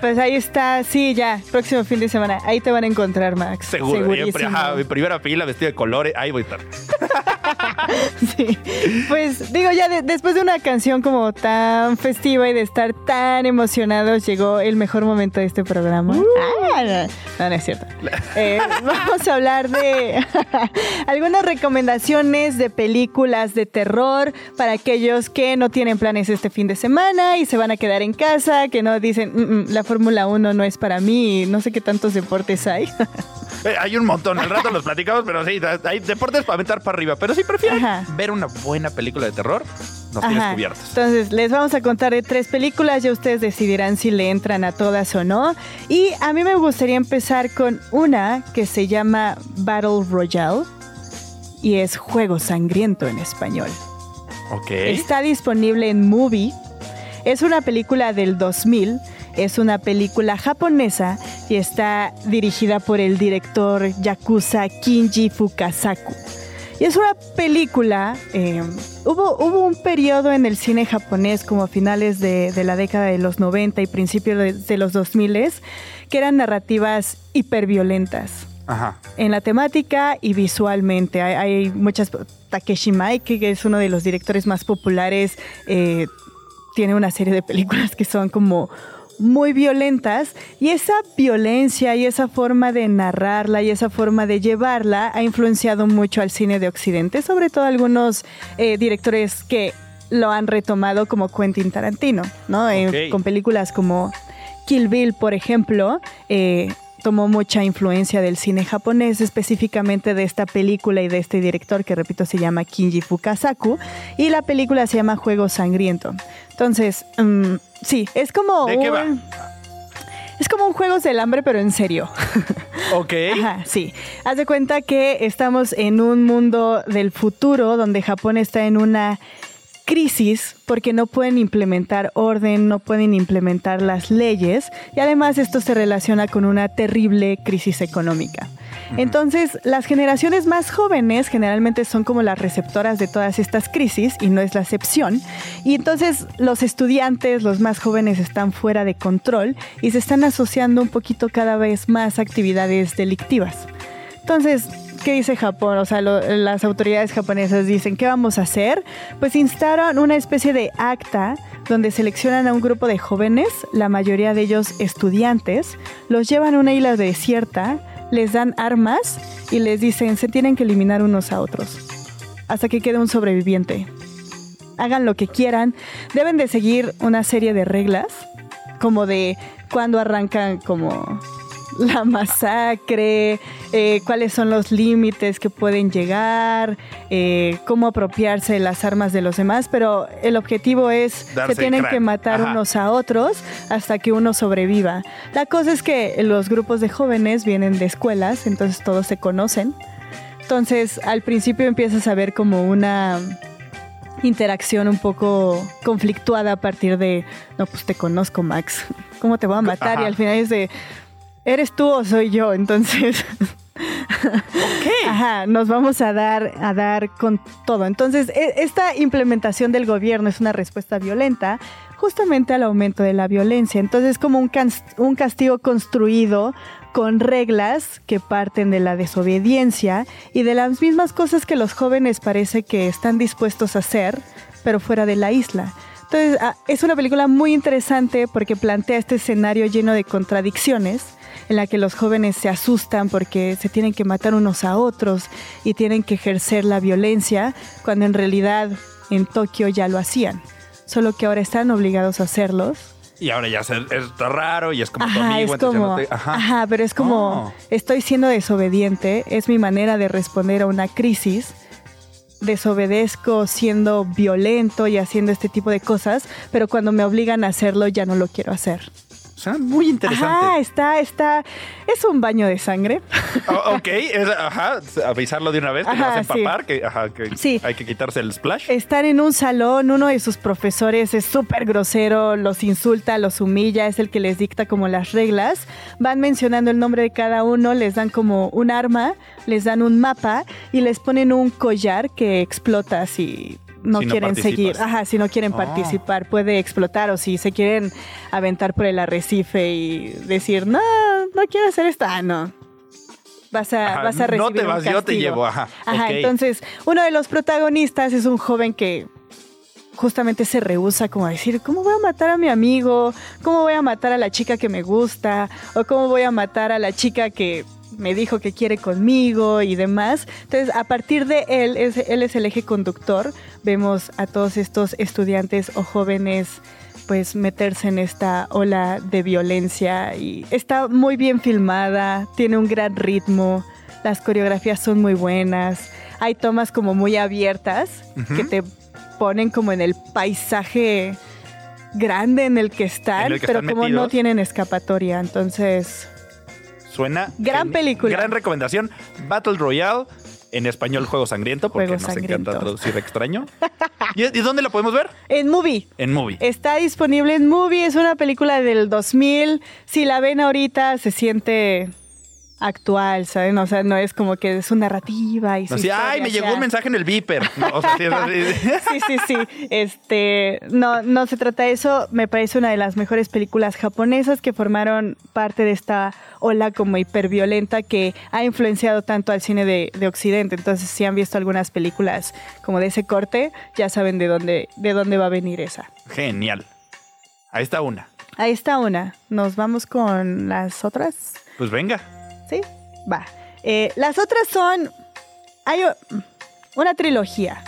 Pues ahí está, sí, ya, próximo fin de semana. Ahí te van a encontrar, Max. Seguro. Segurísimo. Siempre, ajá, mi primera fila, vestido de colores, ahí voy a estar. Sí. Pues digo, ya de- después de una canción como tan festiva y de estar tan emocionados, llegó el mejor momento de este programa. Ah, no, no, es cierto. Eh, vamos a hablar de algunas recomendaciones de películas de terror para aquellos que no tienen planes este fin de semana y se van a quedar en casa, que no dicen, "Mm, mm, la Fórmula 1 no es para mí, no sé qué tantos deportes hay. Eh, hay un montón, al rato los platicamos, pero sí, hay deportes para aventar para arriba. Pero si prefieren Ajá. ver una buena película de terror, nos tienes Ajá. cubiertos. Entonces, les vamos a contar de tres películas, ya ustedes decidirán si le entran a todas o no. Y a mí me gustaría empezar con una que se llama Battle Royale y es Juego Sangriento en español. Ok. Está disponible en Movie. Es una película del 2000. Es una película japonesa y está dirigida por el director Yakuza Kinji Fukasaku. Y es una película, eh, hubo, hubo un periodo en el cine japonés como a finales de, de la década de los 90 y principios de, de los 2000 que eran narrativas hiperviolentas Ajá. en la temática y visualmente. Hay, hay muchas. Takeshi Miike, que es uno de los directores más populares, eh, tiene una serie de películas que son como muy violentas y esa violencia y esa forma de narrarla y esa forma de llevarla ha influenciado mucho al cine de Occidente, sobre todo algunos eh, directores que lo han retomado como Quentin Tarantino, ¿no? Eh, con películas como Kill Bill, por ejemplo, eh, tomó mucha influencia del cine japonés, específicamente de esta película y de este director que, repito, se llama Kinji Fukasaku, y la película se llama Juego Sangriento. Entonces, mm, sí, es como ¿De qué va? un... Es como un Juegos del Hambre, pero en serio. Ok. Ajá, sí. Haz de cuenta que estamos en un mundo del futuro donde Japón está en una crisis porque no pueden implementar orden, no pueden implementar las leyes y además esto se relaciona con una terrible crisis económica. Entonces, las generaciones más jóvenes generalmente son como las receptoras de todas estas crisis y no es la excepción. Y entonces los estudiantes, los más jóvenes, están fuera de control y se están asociando un poquito cada vez más actividades delictivas. Entonces, ¿qué dice Japón? O sea, las autoridades japonesas dicen, ¿qué vamos a hacer? Pues instaron una especie de acta donde seleccionan a un grupo de jóvenes, la mayoría de ellos estudiantes, los llevan a una isla desierta, les dan armas y les dicen, se tienen que eliminar unos a otros, hasta que quede un sobreviviente. Hagan lo que quieran, deben de seguir una serie de reglas, como de cuándo arrancan como la masacre, eh, cuáles son los límites que pueden llegar, eh, cómo apropiarse de las armas de los demás, pero el objetivo es Darse que tienen que matar Ajá. unos a otros hasta que uno sobreviva. La cosa es que los grupos de jóvenes vienen de escuelas, entonces todos se conocen. Entonces al principio empiezas a ver como una interacción un poco conflictuada a partir de, no, pues te conozco, Max, ¿cómo te voy a matar? Y al final es de, ¿eres tú o soy yo? Entonces, ajá, nos vamos a dar, a dar con todo. Entonces, e- esta implementación del gobierno es una respuesta violenta justamente al aumento de la violencia. Entonces, es como un, un castigo construido con reglas que parten de la desobediencia y de las mismas cosas que los jóvenes parece que están dispuestos a hacer, pero fuera de la isla. Entonces, ah, es una película muy interesante porque plantea este escenario lleno de contradicciones en la que los jóvenes se asustan porque se tienen que matar unos a otros y tienen que ejercer la violencia cuando en realidad en Tokio ya lo hacían, solo que ahora están obligados a hacerlos Y ahora ya se- está raro y es como tu Ajá, amigo. es como, no te- ajá. Ajá. pero es como, Oh. estoy siendo desobediente, es mi manera de responder a una crisis, desobedezco siendo violento y haciendo este tipo de cosas, pero cuando me obligan a hacerlo ya no lo quiero hacer. Suena muy interesante. Ajá, está, está. Es un baño de sangre. Oh, ok, es- ajá, avisarlo de una vez que Ajá, vas a sí. empapar, que, ajá, que Sí. hay que quitarse el splash. Están en un salón, uno de sus profesores es súper grosero, los insulta, los humilla, es el que les dicta como las reglas. Van mencionando el nombre de cada uno, les dan como un arma, les dan un mapa y les ponen un collar que explota si no Si no quieren seguir. Ajá, si no quieren Oh. participar, puede explotar o si se quieren aventar por el arrecife y decir, no, no quiero hacer esto. Ah, no. Vas a, Ajá, vas a recibir no te un vas, yo te llevo, ajá. Ajá, entonces uno de los protagonistas es un joven que justamente se rehúsa como a decir, ¿cómo voy a matar a mi amigo? ¿Cómo voy a matar a la chica que me gusta? ¿O cómo voy a matar a la chica que me dijo que quiere conmigo y demás? Entonces, a partir de él, es, él es el eje conductor, vemos a todos estos estudiantes o jóvenes pues meterse en esta ola de violencia y está muy bien filmada, tiene un gran ritmo, las coreografías son muy buenas, hay tomas como muy abiertas que te ponen como en el paisaje grande en el que están, En el que pero están como no tienen escapatoria, entonces Suena. Gran película. Gran recomendación. Battle Royale. En español, Juego Sangriento, porque Juego nos Sangriento. encanta traducir extraño. ¿Y, y dónde la podemos ver? en movie En Movie. Está disponible en Movie, es una película del 2000. Si la ven ahorita, se siente actual, ¿saben? O sea, no es como que es su narrativa y su Así, historia ay, me llegó sea- un mensaje en el Viper. No, o sea, sí. Sí, sí, sí. Este, no, no se trata de eso. Me parece una de las mejores películas japonesas que formaron parte de esta ola como hiperviolenta que ha influenciado tanto al cine de, de Occidente. Entonces, si han visto algunas películas como de ese corte, ya saben de dónde, de dónde va a venir esa. Genial. Ahí está una. Ahí está una. Nos vamos con las otras. Pues venga. ¿Sí? Va. Eh, las otras son. Hay una trilogía.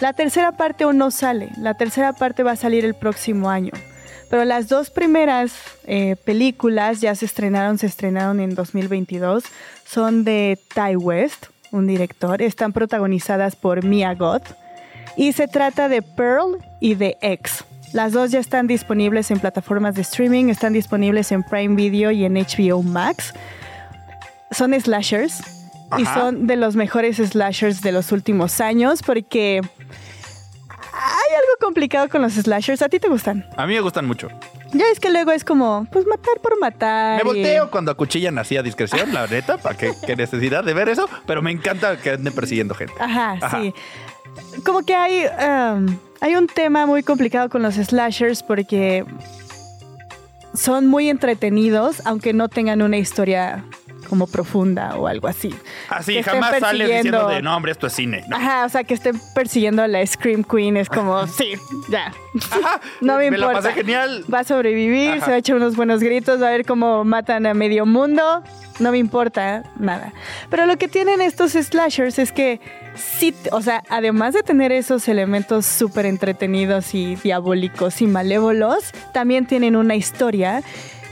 La tercera parte aún no sale. La tercera parte va a salir el próximo año. Pero las dos primeras eh, películas ya se estrenaron, se estrenaron en 2022. Son de Ty West, un director. Están protagonizadas por Mia Goth. Y se trata de Pearl y de X. Las dos ya están disponibles en plataformas de streaming, están disponibles en Prime Video y en HBO Max son slashers y son de los mejores slashers de los últimos años porque hay algo complicado con los slashers. ¿A ti te gustan? A mí me gustan mucho. Ya es que luego es como, pues matar por matar. Me y- volteo cuando acuchillan así a discreción, la neta, para qué, qué necesidad de ver eso, pero me encanta que anden persiguiendo gente. Ajá, Ajá. sí. Como que hay, um, hay un tema muy complicado con los slashers porque son muy entretenidos, aunque no tengan una historia como profunda o algo así. Así, Que jamás sales diciendo de, no, hombre, esto es cine. No. Ajá, o sea, que estén persiguiendo a la Scream Queen es como, sí, ya. Ajá, No me, me la importa. pasé genial. Va a sobrevivir, Ajá. se va a echar unos buenos gritos, va a ver cómo matan a medio mundo. No me importa nada. Pero lo que tienen estos slashers es que sí, o sea, además de tener esos elementos súper entretenidos y diabólicos y malévolos, también tienen una historia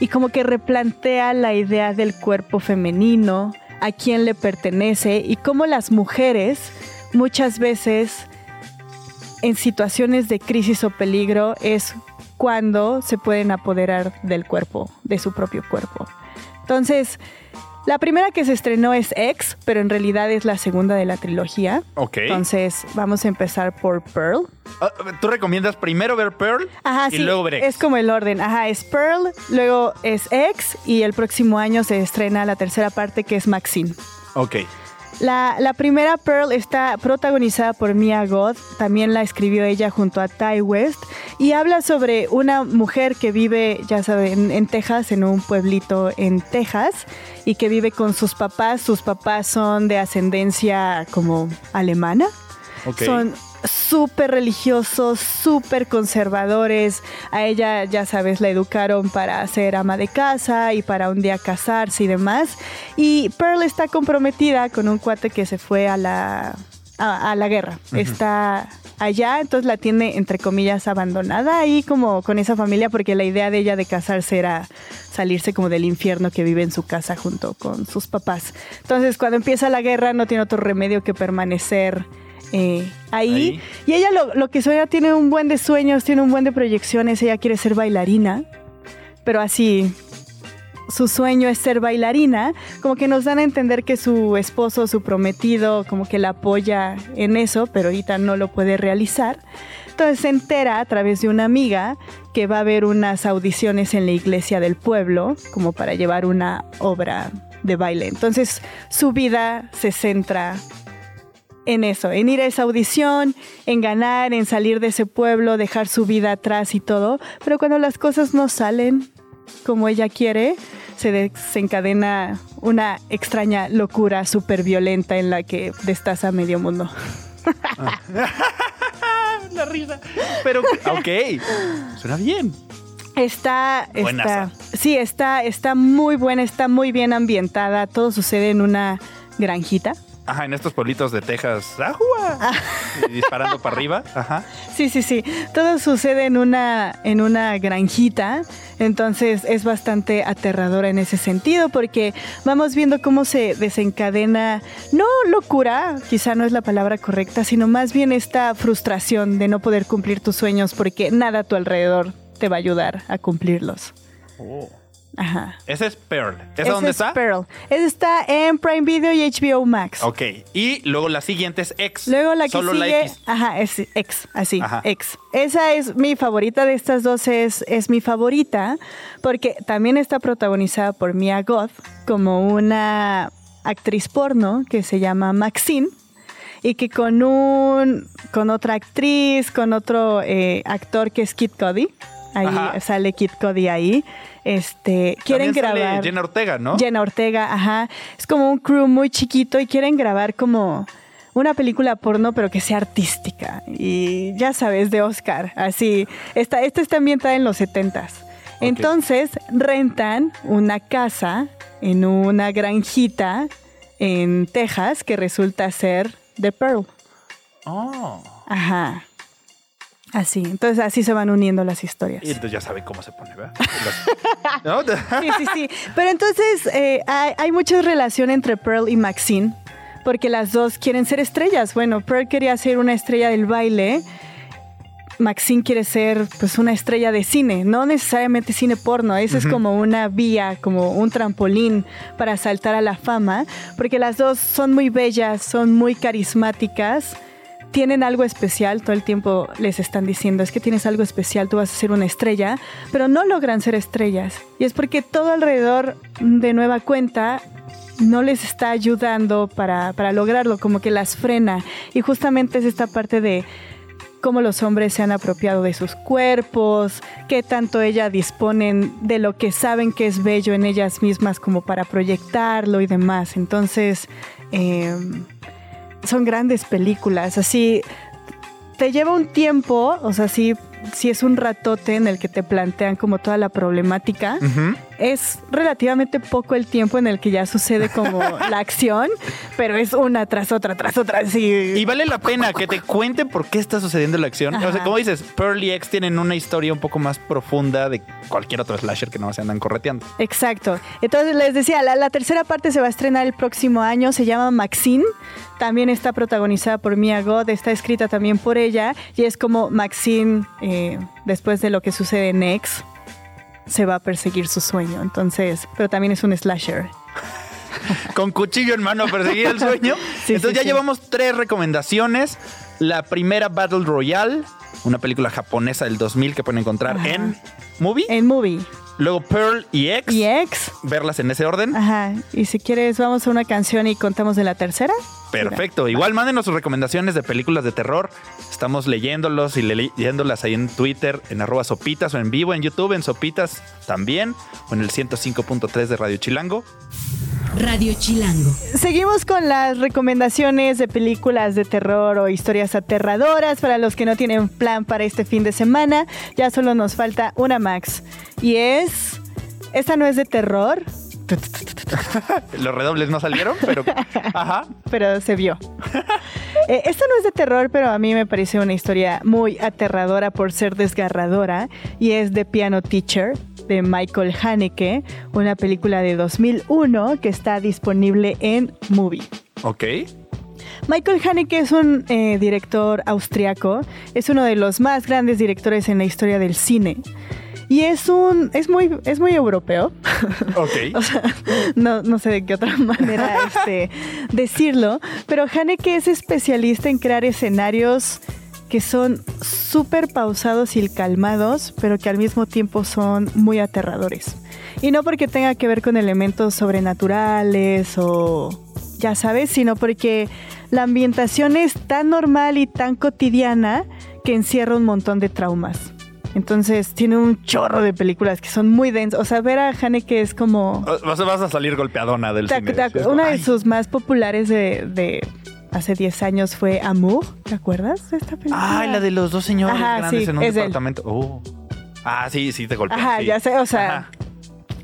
y como que replantea la idea del cuerpo femenino, a quién le pertenece y cómo las mujeres muchas veces en situaciones de crisis o peligro es cuando se pueden apoderar del cuerpo, de su propio cuerpo. Entonces, la primera que se estrenó es X, pero en realidad es la segunda de la trilogía. Ok. Entonces, vamos a empezar por Pearl. Ah, ¿Tú recomiendas primero ver Pearl Ajá, y sí. luego ver X? Es como el orden. Ajá, es Pearl, luego es X y el próximo año se estrena la tercera parte que es Maxine. Ok. La, la primera Pearl está protagonizada por Mia Goth, también la escribió ella junto a Ty West, y habla sobre una mujer que vive, ya saben, en Texas, en un pueblito en Texas, y que vive con sus papás. Sus papás son de ascendencia como alemana. Ok. Son súper religiosos, súper conservadores. A ella, ya sabes, la educaron para ser ama de casa y para un día casarse y demás. Y Pearl está comprometida con un cuate que se fue a la, a, a la guerra. Está allá, entonces la tiene, entre comillas, abandonada ahí como con esa familia porque la idea de ella de casarse era salirse como del infierno que vive en su casa junto con sus papás. Entonces, cuando empieza la guerra no tiene otro remedio que permanecer eh, ahí. Ahí. Y ella lo, lo que sueña tiene un buen de sueños, tiene un buen de proyecciones, ella quiere ser bailarina. pero así su sueño es ser bailarina, como que nos dan a entender que su esposo, su prometido, como que la apoya en eso, pero ahorita no lo puede realizar. Entonces se entera a través de una amiga que va a haber unas audiciones en la iglesia del pueblo, como para llevar una obra de baile. Entonces su vida se centra en eso, en ir a esa audición, en ganar, en salir de ese pueblo, dejar su vida atrás y todo. Pero cuando las cosas no salen como ella quiere, se desencadena una extraña locura súper violenta en la que destaza medio mundo. La risa. Pero, ok, suena bien. Está, está, sí, está, está muy buena, está muy bien ambientada. Todo sucede en una granjita. Ajá, en estos pueblitos de Texas. ¡Ajua! Disparando para arriba. Ajá. Sí, sí, sí. Todo sucede en una, en una granjita. Entonces es bastante aterradora en ese sentido porque vamos viendo cómo se desencadena, no locura, quizá no es la palabra correcta, sino más bien esta frustración de no poder cumplir tus sueños porque nada a tu alrededor te va a ayudar a cumplirlos. Ajá. Ese es Pearl. ¿Esa Ese dónde es está? Pearl. Esa está en Prime Video y HBO Max. Ok. Y luego la siguiente es X. Luego la que Solo sigue, la X. ajá, es X, así, Ajá. X. Esa es mi favorita de estas dos, es, es mi favorita, porque también está protagonizada por Mia Goth como una actriz porno que se llama Maxine y que con un con otra actriz, con otro eh, actor que es Kid Cody, ahí Ajá. sale Kid Cody ahí, este quieren También sale grabar Jenna Ortega, ¿no? Jenna Ortega, ajá. Es como un crew muy chiquito y quieren grabar como una película porno, pero que sea artística. Y ya sabes, de Oscar, así. Esta, esta está ambientada en los 70 Entonces rentan una casa en una granjita en Texas que resulta ser The Pearl. Oh. Ajá. Así. Entonces así se van uniendo las historias. Y entonces ya sabe cómo se pone, ¿verdad? Las- ¿No? Sí, sí, sí. Pero entonces eh, hay, hay mucha relación entre Pearl y Maxine, porque las dos quieren ser estrellas. Bueno, Pearl quería ser una estrella del baile. Maxine quiere ser pues una estrella de cine, no necesariamente cine porno, esa es como una vía, como un trampolín para saltar a la fama, porque las dos son muy bellas, son muy carismáticas, tienen algo especial, todo el tiempo les están diciendo, es que tienes algo especial, tú vas a ser una estrella, pero no logran ser estrellas. Y es porque todo alrededor de nueva cuenta no les está ayudando para, para lograrlo, como que las frena. Y justamente es esta parte de cómo los hombres se han apropiado de sus cuerpos, qué tanto ellas disponen de lo que saben que es bello en ellas mismas como para proyectarlo y demás. Entonces, eh, son grandes películas, así te lleva un tiempo, o sea, sí, sí es un ratote en el que te plantean como toda la problemática. Es relativamente poco el tiempo en el que ya sucede como la acción, pero es una tras otra, tras otra, así. Y vale la pena que te cuenten por qué está sucediendo la acción. O sea, como dices, Pearl y X tienen una historia un poco más profunda de cualquier otro slasher que no se andan correteando. Exacto. Entonces les decía, la, la tercera parte se va a estrenar el próximo año, se llama Maxine. También está protagonizada por Mia Goth, está escrita también por ella y es como Maxine, eh, después de lo que sucede en X, se va a perseguir su sueño. Entonces, pero también es un slasher. Con cuchillo en mano a perseguir el sueño. Sí, Entonces sí, ya sí. llevamos tres recomendaciones. La primera, Battle Royale, una película japonesa del 2000 que pueden encontrar Ajá. en Movie. En movie. Luego Pearl y X. Y X. Verlas en ese orden. Ajá. Y si quieres, vamos a una canción y contamos de la tercera. Perfecto. Igual mándenos sus recomendaciones de películas de terror. Estamos leyéndolos y le- leyéndolas ahí en Twitter, en arroba sopitas o en vivo en YouTube, en sopitas también, o en el 105.3 de Radio Chilango. Radio Chilango. Seguimos con las recomendaciones de películas de terror o historias aterradoras para los que no tienen plan para este fin de semana. Ya solo nos falta una Max. Y es... Esta no es de terror, Los redobles no salieron, pero... Ajá. pero se vio. Eh, esta no es de terror, pero a mí me parece una historia muy aterradora por ser desgarradora. Y es The Piano Teacher de Michael Haneke, una película de 2001 que está disponible en Movie. Ok. Michael Haneke es un eh, director austriaco, es uno de los más grandes directores en la historia del cine. Y es un, es muy, es muy europeo. Ok. O sea, no, no sé de qué otra manera este, decirlo, pero Haneke es especialista en crear escenarios que son súper pausados y calmados, pero que al mismo tiempo son muy aterradores. Y no porque tenga que ver con elementos sobrenaturales o ya sabes, sino porque la ambientación es tan normal y tan cotidiana que encierra un montón de traumas. Entonces tiene un chorro de películas que son muy densas. O sea, ver a Haneke es como... Vas, a salir golpeadona del Tac, cine. una de sus más populares de, de hace 10 años fue Amour. ¿Te acuerdas de esta película? Ay, la de los dos señores Ajá, grandes sí, en un departamento. Oh. Ah, sí, sí te golpeé. Ajá, sí. ya sé, o sea, Ajá.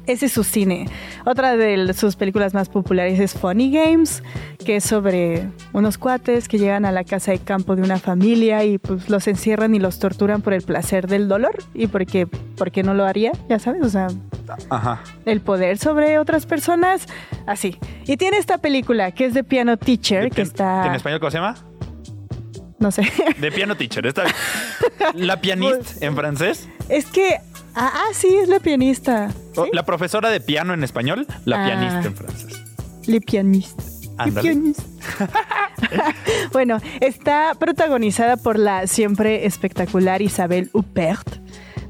Ese es su cine. Otra de sus películas más populares es Funny Games, que es sobre unos cuates que llegan a la casa de campo de una familia y pues los encierran y los torturan por el placer del dolor y porque, porque no lo haría, ya sabes, o sea, Ajá. el poder sobre otras personas, así. Y tiene esta película que es de Piano Teacher, De que pian- está, ¿En español cómo se llama? no sé, De piano teacher. Está La pianista en francés. es que, ah, ah, sí, es la pianista. O ¿sí? La profesora de piano en español. La Ah. pianista en francés. Le pianiste. Le pianiste. bueno, está protagonizada por la siempre espectacular Isabel Huppert,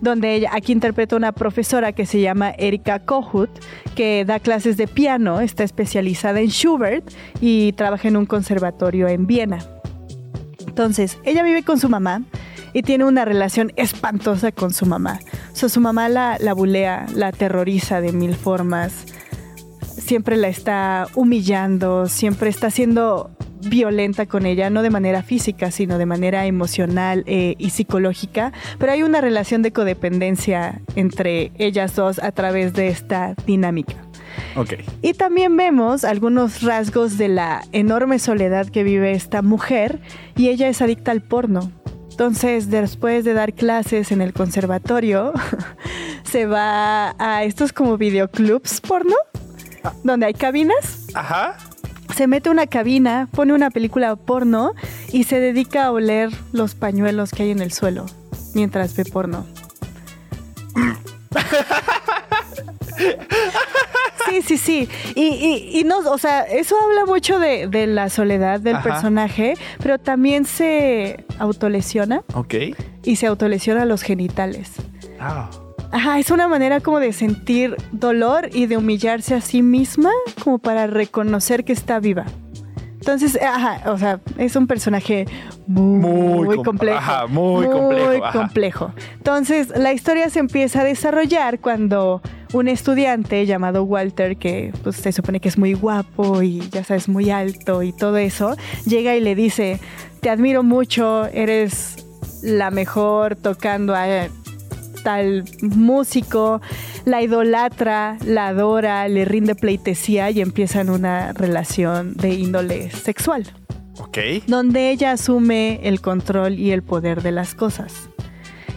donde ella aquí interpreta una profesora que se llama Erika Kohut, que da clases de piano, está especializada en Schubert y trabaja en un conservatorio en Viena. Entonces, ella vive con su mamá y tiene una relación espantosa con su mamá. O sea, su mamá la, la bulea, la aterroriza de mil formas siempre la está humillando, siempre está siendo violenta con ella, no de manera física, sino de manera emocional eh, y psicológica. Pero hay una relación de codependencia entre ellas dos a través de esta dinámica. Ok. Y también vemos algunos rasgos de la enorme soledad que vive esta mujer y ella es adicta al porno. Entonces, después de dar clases en el conservatorio, se va a estos como videoclubs porno, donde hay cabinas. Ajá. Se mete una cabina, pone una película porno y se dedica a oler los pañuelos que hay en el suelo mientras ve porno. Sí, sí, sí. Y, y- y no, o sea, eso habla mucho de, de la soledad del Ajá. personaje, pero también se autolesiona Ok. y se autolesiona los genitales. Ah. Ajá, es una manera como de sentir dolor y de humillarse a sí misma como para reconocer que está viva. Entonces, ajá, o sea, es un personaje muy, Muy com- complejo. ajá, muy complejo, ajá. complejo. Entonces, la historia se empieza a desarrollar cuando un estudiante llamado Walter, que pues, se supone que es muy guapo y ya sabes, muy alto y todo eso, llega y le dice, te admiro mucho, eres la mejor tocando a tal músico, la idolatra, la adora, le rinde pleitesía y empiezan una relación de índole sexual, Ok. donde ella asume el control y el poder de las cosas.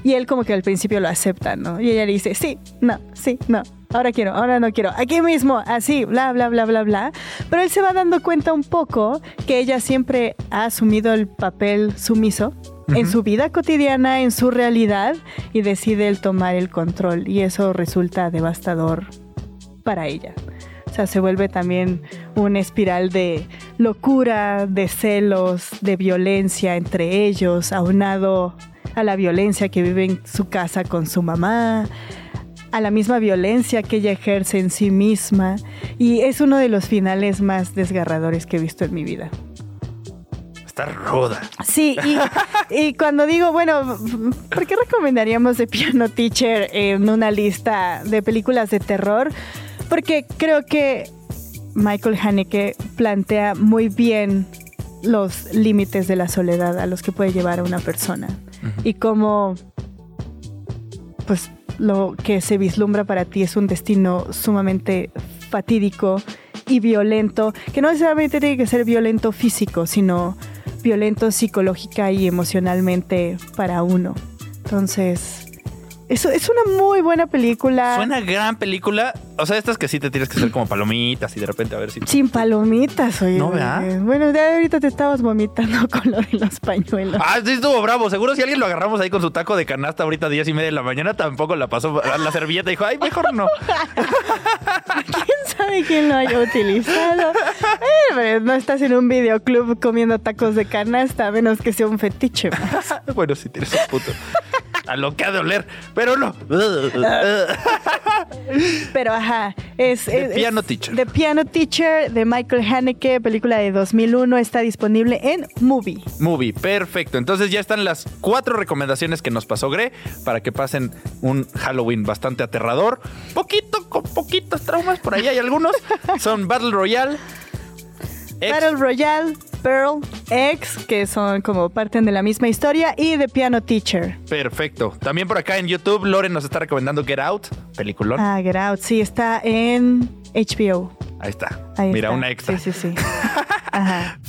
Y él como que al principio lo acepta, ¿no? Y ella le dice, sí, no, sí, no, ahora quiero, ahora no quiero, aquí mismo, así, bla, bla, bla, bla, bla. Pero él se va dando cuenta un poco que ella siempre ha asumido el papel sumiso en su vida cotidiana, en su realidad, y decide él tomar el control. Y eso resulta devastador para ella. O sea, se vuelve también una espiral de locura, de celos, de violencia entre ellos, aunado a la violencia que vive en su casa con su mamá, a la misma violencia que ella ejerce en sí misma. Y es uno de los finales más desgarradores que he visto en mi vida. Está ruda. Sí, y, y cuando digo, bueno, ¿por qué recomendaríamos The Piano Teacher en una lista de películas de terror? Porque creo que Michael Haneke plantea muy bien los límites de la soledad a los que puede llevar a una persona y cómo pues lo que se vislumbra para ti es un destino sumamente fatídico y violento, que no necesariamente tiene que ser violento físico, sino violento psicológica y emocionalmente para uno. Entonces, Es, es una muy buena película. Suena gran película. O sea, estas que sí te tienes que hacer como palomitas y de repente a ver si. Sin palomitas, oye. No, ¿verdad? Bueno, ya ahorita te estabas vomitando con lo de los pañuelos. Ah, sí estuvo bravo. Seguro si alguien lo agarramos ahí con su taco de canasta ahorita a 10 y media de la mañana, tampoco la pasó a la servilleta y dijo, ay, mejor no. ¿Quién sabe quién lo haya utilizado? Eh, pero no estás en un videoclub comiendo tacos de canasta, a menos que sea un fetiche. Bueno, sí tienes un puto. A lo que ha de oler, pero no. Pero ajá, es... The es- Piano es Teacher. The Piano Teacher de Michael Haneke, película de 2001, está disponible en Movie. Movie, perfecto. Entonces ya están las cuatro recomendaciones que nos pasó Gre para que pasen un Halloween bastante aterrador. Poquito, con poquitos traumas, por ahí hay algunos. Son Battle Royale. Battle Royale, Pearl, X, que son como parten de la misma historia, y The Piano Teacher. Perfecto. También por acá en YouTube, Loren nos está recomendando Get Out, peliculón. Ah, Get Out, sí, está en HBO. Ahí está. Ahí Mira, está. una extra. Sí, sí, sí. Ajá.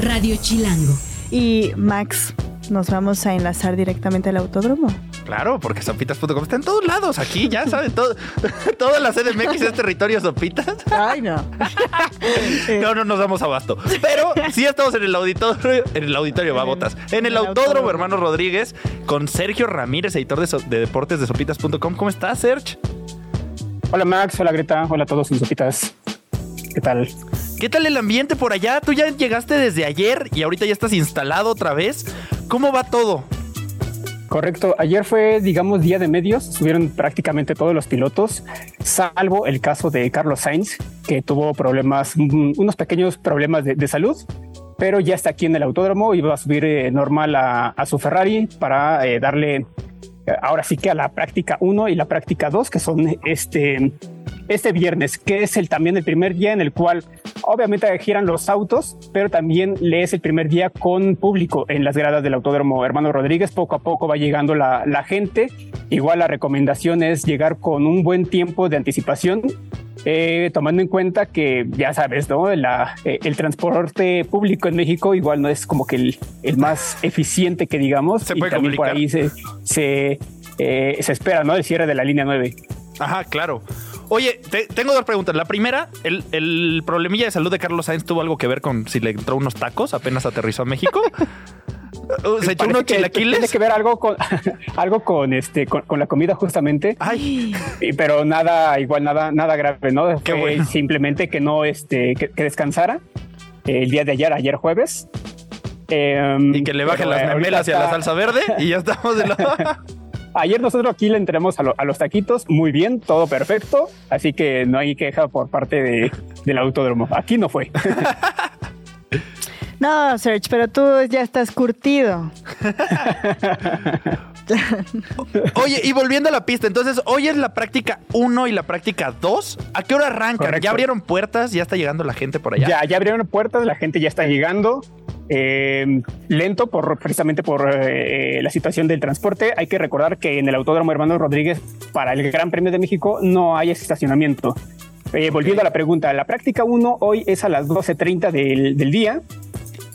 Radio Chilango. Y Max, nos vamos a enlazar directamente al autódromo. Claro, porque sopitas.com está en todos lados. Aquí ya saben, todo, toda la CDMX es territorio sopitas. Ay, no. No, no nos damos abasto. Pero sí estamos en el auditorio, en el auditorio, babotas. En el autódromo, hermano Rodríguez, con Sergio Ramírez, editor de, so- de deportes de sopitas.com. ¿Cómo estás, Serge? Hola Max, hola Greta, hola a todos mis sopitas. ¿Qué tal? ¿Qué tal el ambiente por allá? Tú ya llegaste desde ayer y ahorita ya estás instalado otra vez. ¿Cómo va todo? Correcto, ayer fue, digamos, día de medios, subieron prácticamente todos los pilotos, salvo el caso de Carlos Sainz, que tuvo problemas, mm, unos pequeños problemas de, salud, pero ya está aquí en el autódromo y va a subir eh, normal a, a su Ferrari para eh, darle eh, ahora sí que a la práctica 1 y la práctica 2, que son este, este viernes, que es el, también el primer día en el cual obviamente giran los autos, pero también le es el primer día con público en las gradas del Autódromo Hermano Rodríguez. Poco a poco va llegando la, la gente. Igual la recomendación es llegar con un buen tiempo de anticipación. eh, tomando en cuenta que ya sabes, ¿no? La, eh, el transporte público en México igual no es como que el, el más eficiente que digamos. Se y puede también por complicar. ahí se, se, eh, se espera, ¿no? El cierre de la línea 9. Ajá, claro. Oye, te- tengo dos preguntas. La primera, el, el problemilla de salud de Carlos Sainz tuvo algo que ver con si le entró unos tacos apenas aterrizó a México. Se echó unos chilaquiles. Tiene que ver algo con algo con este con, con la comida justamente. Ay, Y- pero nada, igual nada, nada grave, ¿no? Qué Fue bueno. Simplemente que no, este, que, que descansara el día de ayer, ayer jueves. Em, y que le bajen pero, las eh, memelas y a la salsa verde y ya estamos de la... Ayer nosotros aquí le entramos a, lo- a los taquitos, muy bien, todo perfecto, así que no hay queja por parte de, del autódromo. Aquí no fue. No, Serge, pero tú ya estás curtido. Oye, y volviendo a la pista, entonces hoy es la práctica 1 y la práctica 2. ¿A qué hora arrancan? Correcto. ¿Ya abrieron puertas? ¿Ya está llegando la gente por allá? Ya, ya abrieron puertas, la gente ya está llegando. Eh, lento precisamente por eh, la situación del transporte. Hay que recordar que en el Autódromo Hermano Rodríguez para el Gran Premio de México no hay estacionamiento. Eh, volviendo a la pregunta, la práctica 1 hoy es a las 12.30 del, del día.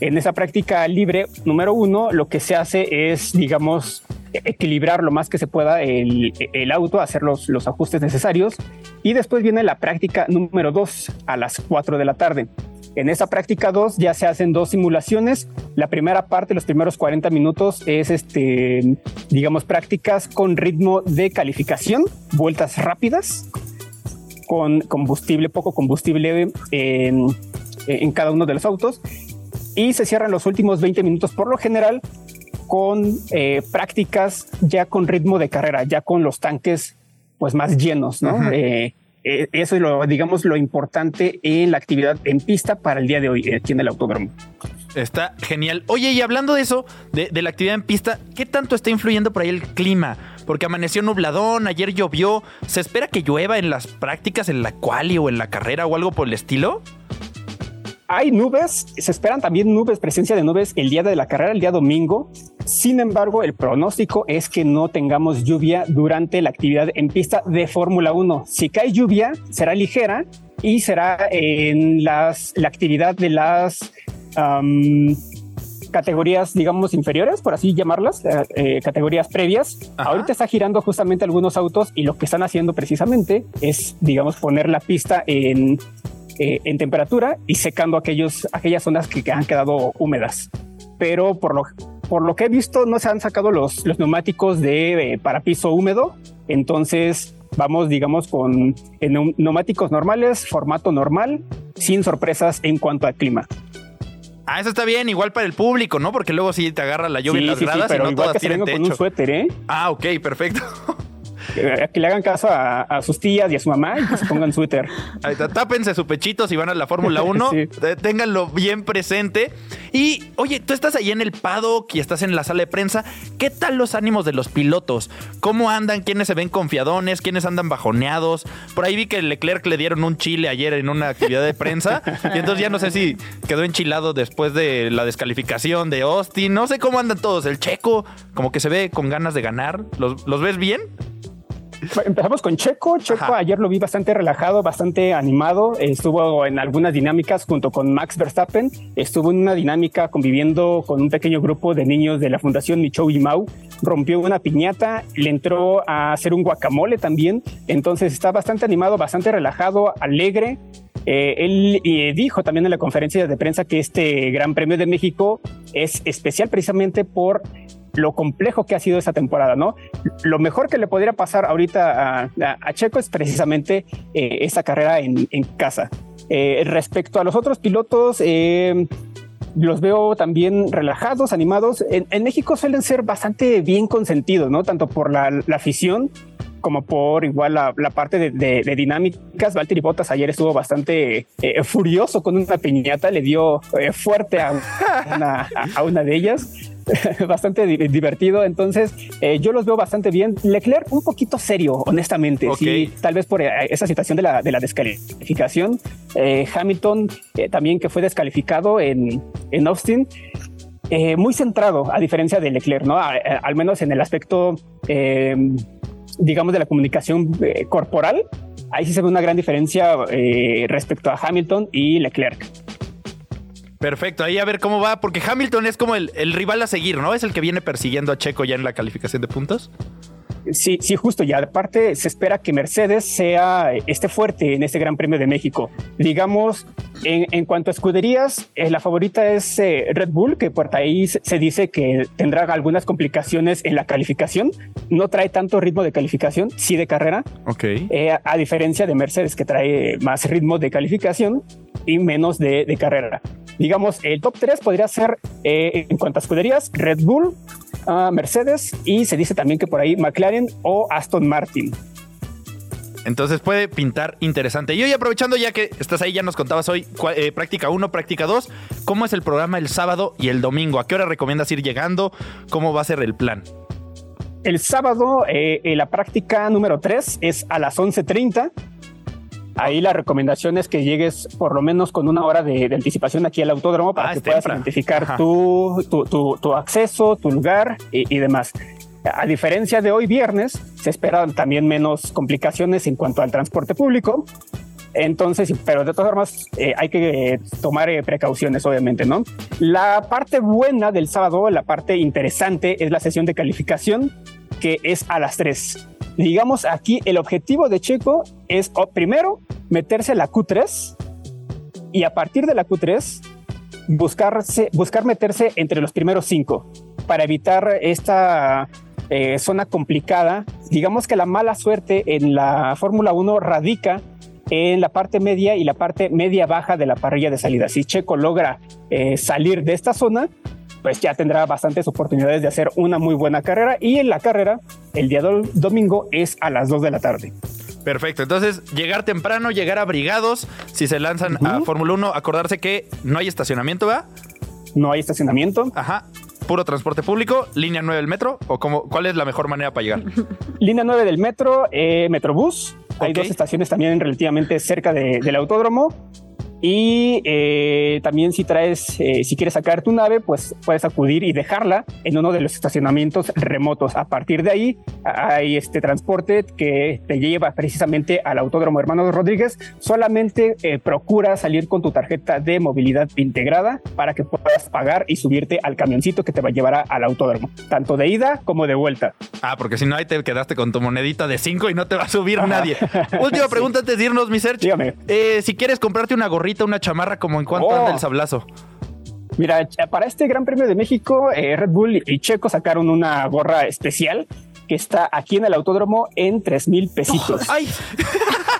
En esa práctica libre número uno, lo que se hace es, digamos, equilibrar lo más que se pueda el, auto, hacer los, los ajustes necesarios. Y después viene la práctica número dos a las 4 de la tarde. En esa práctica 2 ya se hacen dos simulaciones. La primera parte, los primeros 40 minutos, es este, digamos, prácticas con ritmo de calificación, vueltas rápidas, con combustible, poco combustible en, en cada uno de los autos. Y se cierran los últimos 20 minutos por lo general con eh, prácticas ya con ritmo de carrera, ya con los tanques pues más llenos, ¿no? Eh, eh, eso es lo, digamos, lo importante en la actividad en pista para el día de hoy eh, aquí en el autódromo. Está genial. Oye, y hablando de eso, de, la actividad en pista, ¿qué tanto está influyendo por ahí el clima? Porque amaneció nubladón, ayer llovió. ¿Se espera que llueva en las prácticas, en la quali o en la carrera o algo por el estilo? Hay nubes, se esperan también nubes, presencia de nubes el día de la carrera, el día domingo. Sin embargo, el pronóstico es que no tengamos lluvia durante la actividad en pista de Fórmula 1. Si cae lluvia, será ligera y será en las, la actividad de las categorías, digamos, inferiores, por así llamarlas, eh, eh, categorías previas. Ajá. Ahorita está girando justamente algunos autos y lo que están haciendo precisamente es, digamos, poner la pista en, eh, en temperatura y secando aquellos, aquellas zonas que, que han quedado húmedas. Pero por lo, por lo que he visto, no se han sacado los, los neumáticos de eh, para piso húmedo. Entonces vamos, digamos, con en neu- neumáticos normales, formato normal, sin sorpresas en cuanto al clima. Ah, eso está bien, igual para el público, ¿no? Porque luego sí te agarra la lluvia en Sí, las sí, gradas y pero no igual todas que tienen venga con un techo. suéter, ¿eh? Ah, ok, perfecto. Que le hagan caso a, a sus tías y a su mamá y que se pongan suéter. Ahí está, tápense su pechito si van a la Fórmula 1. Sí. Ténganlo bien presente. Y, oye, tú estás ahí en el paddock y estás en la sala de prensa. ¿Qué tal los ánimos de los pilotos? ¿Cómo andan? ¿Quiénes se ven confiadones? ¿Quiénes andan bajoneados? Por ahí vi que Leclerc le dieron un chile ayer en una actividad de prensa. Y entonces ya no sé si quedó enchilado después de la descalificación de Austin. No sé cómo andan todos. El checo, como que se ve con ganas de ganar. ¿Los, los ves bien? Empezamos con Checo. Checo Ajá. ayer lo vi bastante relajado, bastante animado. Estuvo en algunas dinámicas junto con Max Verstappen. Estuvo en una dinámica conviviendo con un pequeño grupo de niños de la Fundación Michou y Mau. Rompió una piñata, le entró a hacer un guacamole también. Entonces está bastante animado, bastante relajado, alegre. Eh, él eh, dijo también en la conferencia de prensa que este Gran Premio de México es especial precisamente por lo complejo que ha sido esta temporada, ¿no? Lo mejor que le podría pasar ahorita a, a- a Checo es precisamente eh, esta carrera en, casa. Eh, respecto a los otros pilotos, eh, los veo también relajados, animados. En, México suelen ser bastante bien consentidos, ¿no? Tanto por la, la afición como por igual la, la parte de, dinámicas. Valtteri Bottas ayer estuvo bastante eh, furioso con una piñata, le dio fuerte a una de ellas. bastante di- divertido. Entonces, eh, yo los veo bastante bien. Leclerc un poquito serio, honestamente. Ok. Sí, tal vez por eh, esa situación de la, de la descalificación. Eh, Hamilton eh, también que fue descalificado en, en Austin. eh, muy centrado, a diferencia de Leclerc, ¿no? A- a- al menos en el aspecto, eh, digamos, de la comunicación eh, corporal. Ahí sí se ve una gran diferencia eh, respecto a Hamilton y Leclerc. Perfecto, ahí a ver cómo va, porque Hamilton es como el, el rival a seguir, ¿no? Es el que viene persiguiendo a Checo ya en la calificación de puntos. Sí, sí, justo. Y aparte se espera que Mercedes sea esté fuerte en este Gran Premio de México. Digamos, en, en cuanto a escuderías, eh, la favorita es eh, Red Bull, que por ahí se, dice que tendrá algunas complicaciones en la calificación. No trae tanto ritmo de calificación, sí de carrera, Ok. eh, a, a diferencia de Mercedes, que trae más ritmo de calificación y menos de, de carrera. Digamos, el top 3 podría ser eh, en cuanto a escuderías, Red Bull, ah, Mercedes y se dice también que por ahí McLaren o Aston Martin. Entonces puede pintar interesante. Y hoy aprovechando ya que estás ahí, ya nos contabas hoy eh, práctica 1, práctica 2, ¿cómo es el programa el sábado y el domingo? ¿A qué hora recomiendas ir llegando? ¿Cómo va a ser el plan? El sábado, eh, la práctica número 3 es a las 11.30. Ahí la recomendación es que llegues por lo menos con una hora de, de anticipación aquí al autódromo para Ah, que puedas identificar tu, tu, tu- tu acceso, tu lugar y, y demás. A diferencia de hoy viernes, se esperan también menos complicaciones en cuanto al transporte público. Entonces, pero de todas formas, eh, hay que tomar eh, precauciones, obviamente, ¿no? La parte buena del sábado, la parte interesante, es la sesión de calificación, que es a las 3. Digamos, aquí el objetivo de Checo es, o, primero, meterse a la Q3 y a partir de la Q3, buscarse, buscar meterse entre los primeros cinco para evitar esta eh, zona complicada. Digamos que la mala suerte en la Fórmula 1 radica en la parte media y la parte media baja de la parrilla de salida. Si Checo logra eh, salir de esta zona, pues ya tendrá bastantes oportunidades de hacer una muy buena carrera y en la carrera el día do- domingo es a las 2 de la tarde. Perfecto, entonces llegar temprano, llegar abrigados, si se lanzan a. Fórmula 1, acordarse que no hay estacionamiento, ¿va? No hay estacionamiento. Ajá. Puro transporte público, línea 9 del metro, o cómo, ¿cuál es la mejor manera para llegar? Línea 9 del metro, eh, Metrobús. Hay dos estaciones también relativamente cerca de- del autódromo. Y eh, también si traes, eh, si quieres sacar tu nave, pues puedes acudir y dejarla en uno de los estacionamientos remotos. A partir de ahí hay este transporte que te lleva precisamente al Autódromo Hermanos Rodríguez. Solamente eh, procura salir con tu tarjeta de movilidad integrada para que puedas pagar y subirte al camioncito que te va a llevar al autódromo, tanto de ida como de vuelta. Ah, porque si no, ahí te quedaste con tu monedita de 5 y no te va a subir nadie. Última pregunta antes de irnos, mi Sergio. Dígame. Eh, si quieres comprarte una gorrita, una chamarra, como en cuanto Oh. anda el sablazo. Mira, para este Gran Premio de México, eh, Red Bull y Checo sacaron una gorra especial que está aquí en el autódromo en 3 mil pesitos. ¡Ay!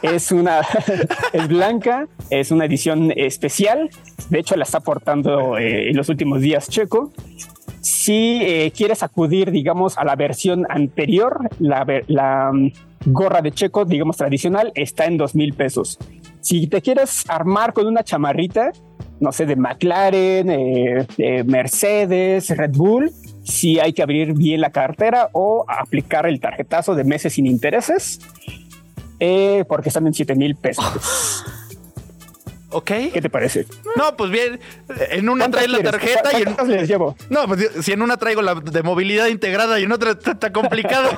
Es una, es blanca, es una edición especial. De hecho, la está portando eh, en los últimos días Checo. Si eh, quieres acudir, digamos, a la versión anterior, la, la mm, gorra de Checo, digamos, tradicional, está en dos mil pesos. Si te quieres armar con una chamarrita, no sé, de McLaren, eh, de Mercedes, Red Bull, sí hay que abrir bien la cartera o aplicar el tarjetazo de meses sin intereses, eh, porque están en 7 mil pesos. ¿Ok? ¿Qué te parece? No, pues bien, en una trae la tarjeta y en... ¿Cuántas les llevo? No, pues si en una traigo la de movilidad integrada y en otra está, está complicado.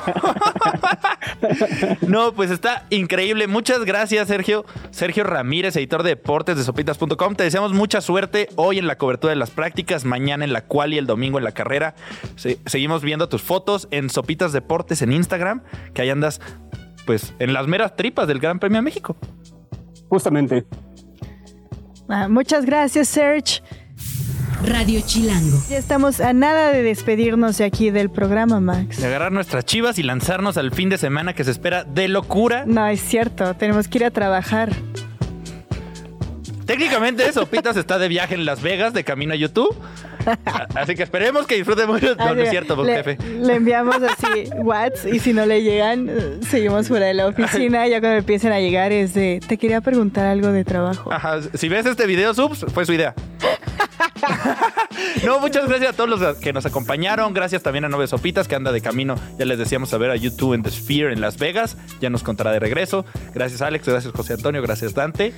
no, pues está increíble. Muchas gracias, Sergio. Sergio Ramírez, editor de deportes de sopitas.com. Te deseamos mucha suerte hoy en la cobertura de las prácticas, mañana en la cual y el domingo en la carrera. Se- seguimos viendo tus fotos en Sopitas Deportes en Instagram, que ahí andas, pues, en las meras tripas del Gran Premio de México. Justamente. Ah, muchas gracias, Serge. Radio Chilango. Ya estamos a nada de despedirnos de aquí del programa, Max. De agarrar nuestras chivas y lanzarnos al fin de semana que se espera de locura. No, es cierto, tenemos que ir a trabajar. Técnicamente Sopitas está de viaje en Las Vegas de camino a YouTube. Así que esperemos que disfrute mucho. No, no es cierto, le, jefe. le enviamos así Whats y si no le llegan, eh, seguimos fuera de la oficina. Ya cuando empiecen a llegar es de, te quería preguntar algo de trabajo. Ajá, si ves este video, subs, fue su idea. no, muchas gracias a todos los que nos acompañaron. Gracias también a Nove Sopitas, que anda de camino. Ya les decíamos a ver a YouTube en The Sphere en Las Vegas. Ya nos contará de regreso. Gracias, Alex. Gracias, José Antonio. Gracias, Dante.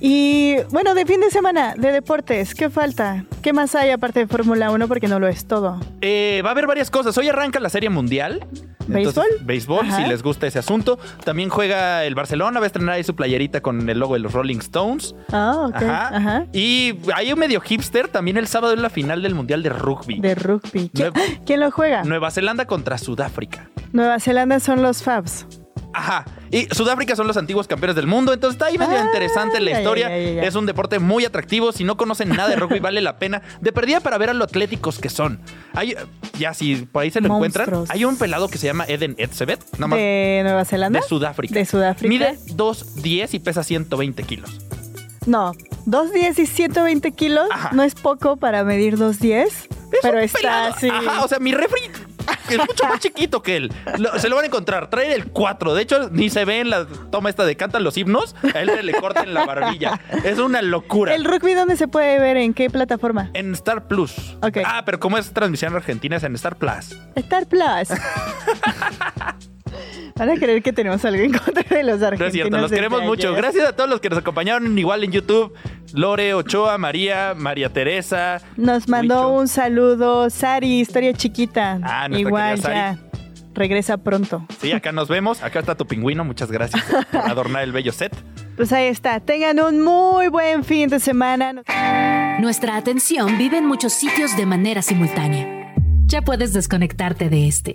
Y bueno, de fin de semana, de deportes, ¿qué falta? ¿Qué más hay aparte de Fórmula 1? Porque no lo es todo. Eh, va a haber varias cosas. Hoy arranca la Serie Mundial. ¿Béisbol? béisbol, Ajá. si les gusta ese asunto. También juega el Barcelona. Va a estrenar ahí su playerita con el logo de los Rolling Stones. Ah, ok. Ajá. Ajá. Y hay un medio hipster también el sábado en la final del Mundial de Rugby. De rugby. ¿Qui- Nueva- ¿Quién lo juega? Nueva Zelanda contra Sudáfrica. Nueva Zelanda son los Fabs. Ajá. Y Sudáfrica son los antiguos campeones del mundo. Entonces está ahí medio Ah, interesante la historia. ya, ya, ya. Es un deporte muy atractivo. Si no conocen nada de rugby, vale la pena. De perdida para ver a lo atléticos que son. Hay, ya si por ahí se lo Monstruos. encuentran, hay un pelado que se llama Eden Etzebet. Nada más ¿De Nueva Zelanda? de Sudáfrica. De Sudáfrica. Mide 2.10 y pesa 120 kilos. No, 2.10 y 120 kilos Ajá. no es poco para medir 2.10, pero está pelado. así. Ajá, o sea, mi refri es mucho más chiquito que él. Lo- se lo van a encontrar. Trae el 4. De hecho, ni se ve en la toma esta de cantan los himnos. A él le cortan la barbilla. Es una locura. ¿El rugby dónde se puede ver? ¿En qué plataforma? En Star Plus. Ok. Ah, pero como es transmisión argentina, es en Star Plus. Star Plus. Van a creer que tenemos algo en contra de los No argentinos. es cierto, los queremos mucho. ayer. Gracias a todos los que nos acompañaron igual en YouTube. Lore, Ochoa, María, María Teresa. Nos mandó Huicho. un saludo Sari, historia chiquita. Ah, nuestra Igual ya. Regresa pronto. Sí, acá nos vemos. Acá está tu pingüino. Muchas gracias por adornar el bello set. Pues ahí está. Tengan un muy buen fin de semana. Nuestra atención vive en muchos sitios de manera simultánea. Ya puedes desconectarte de este.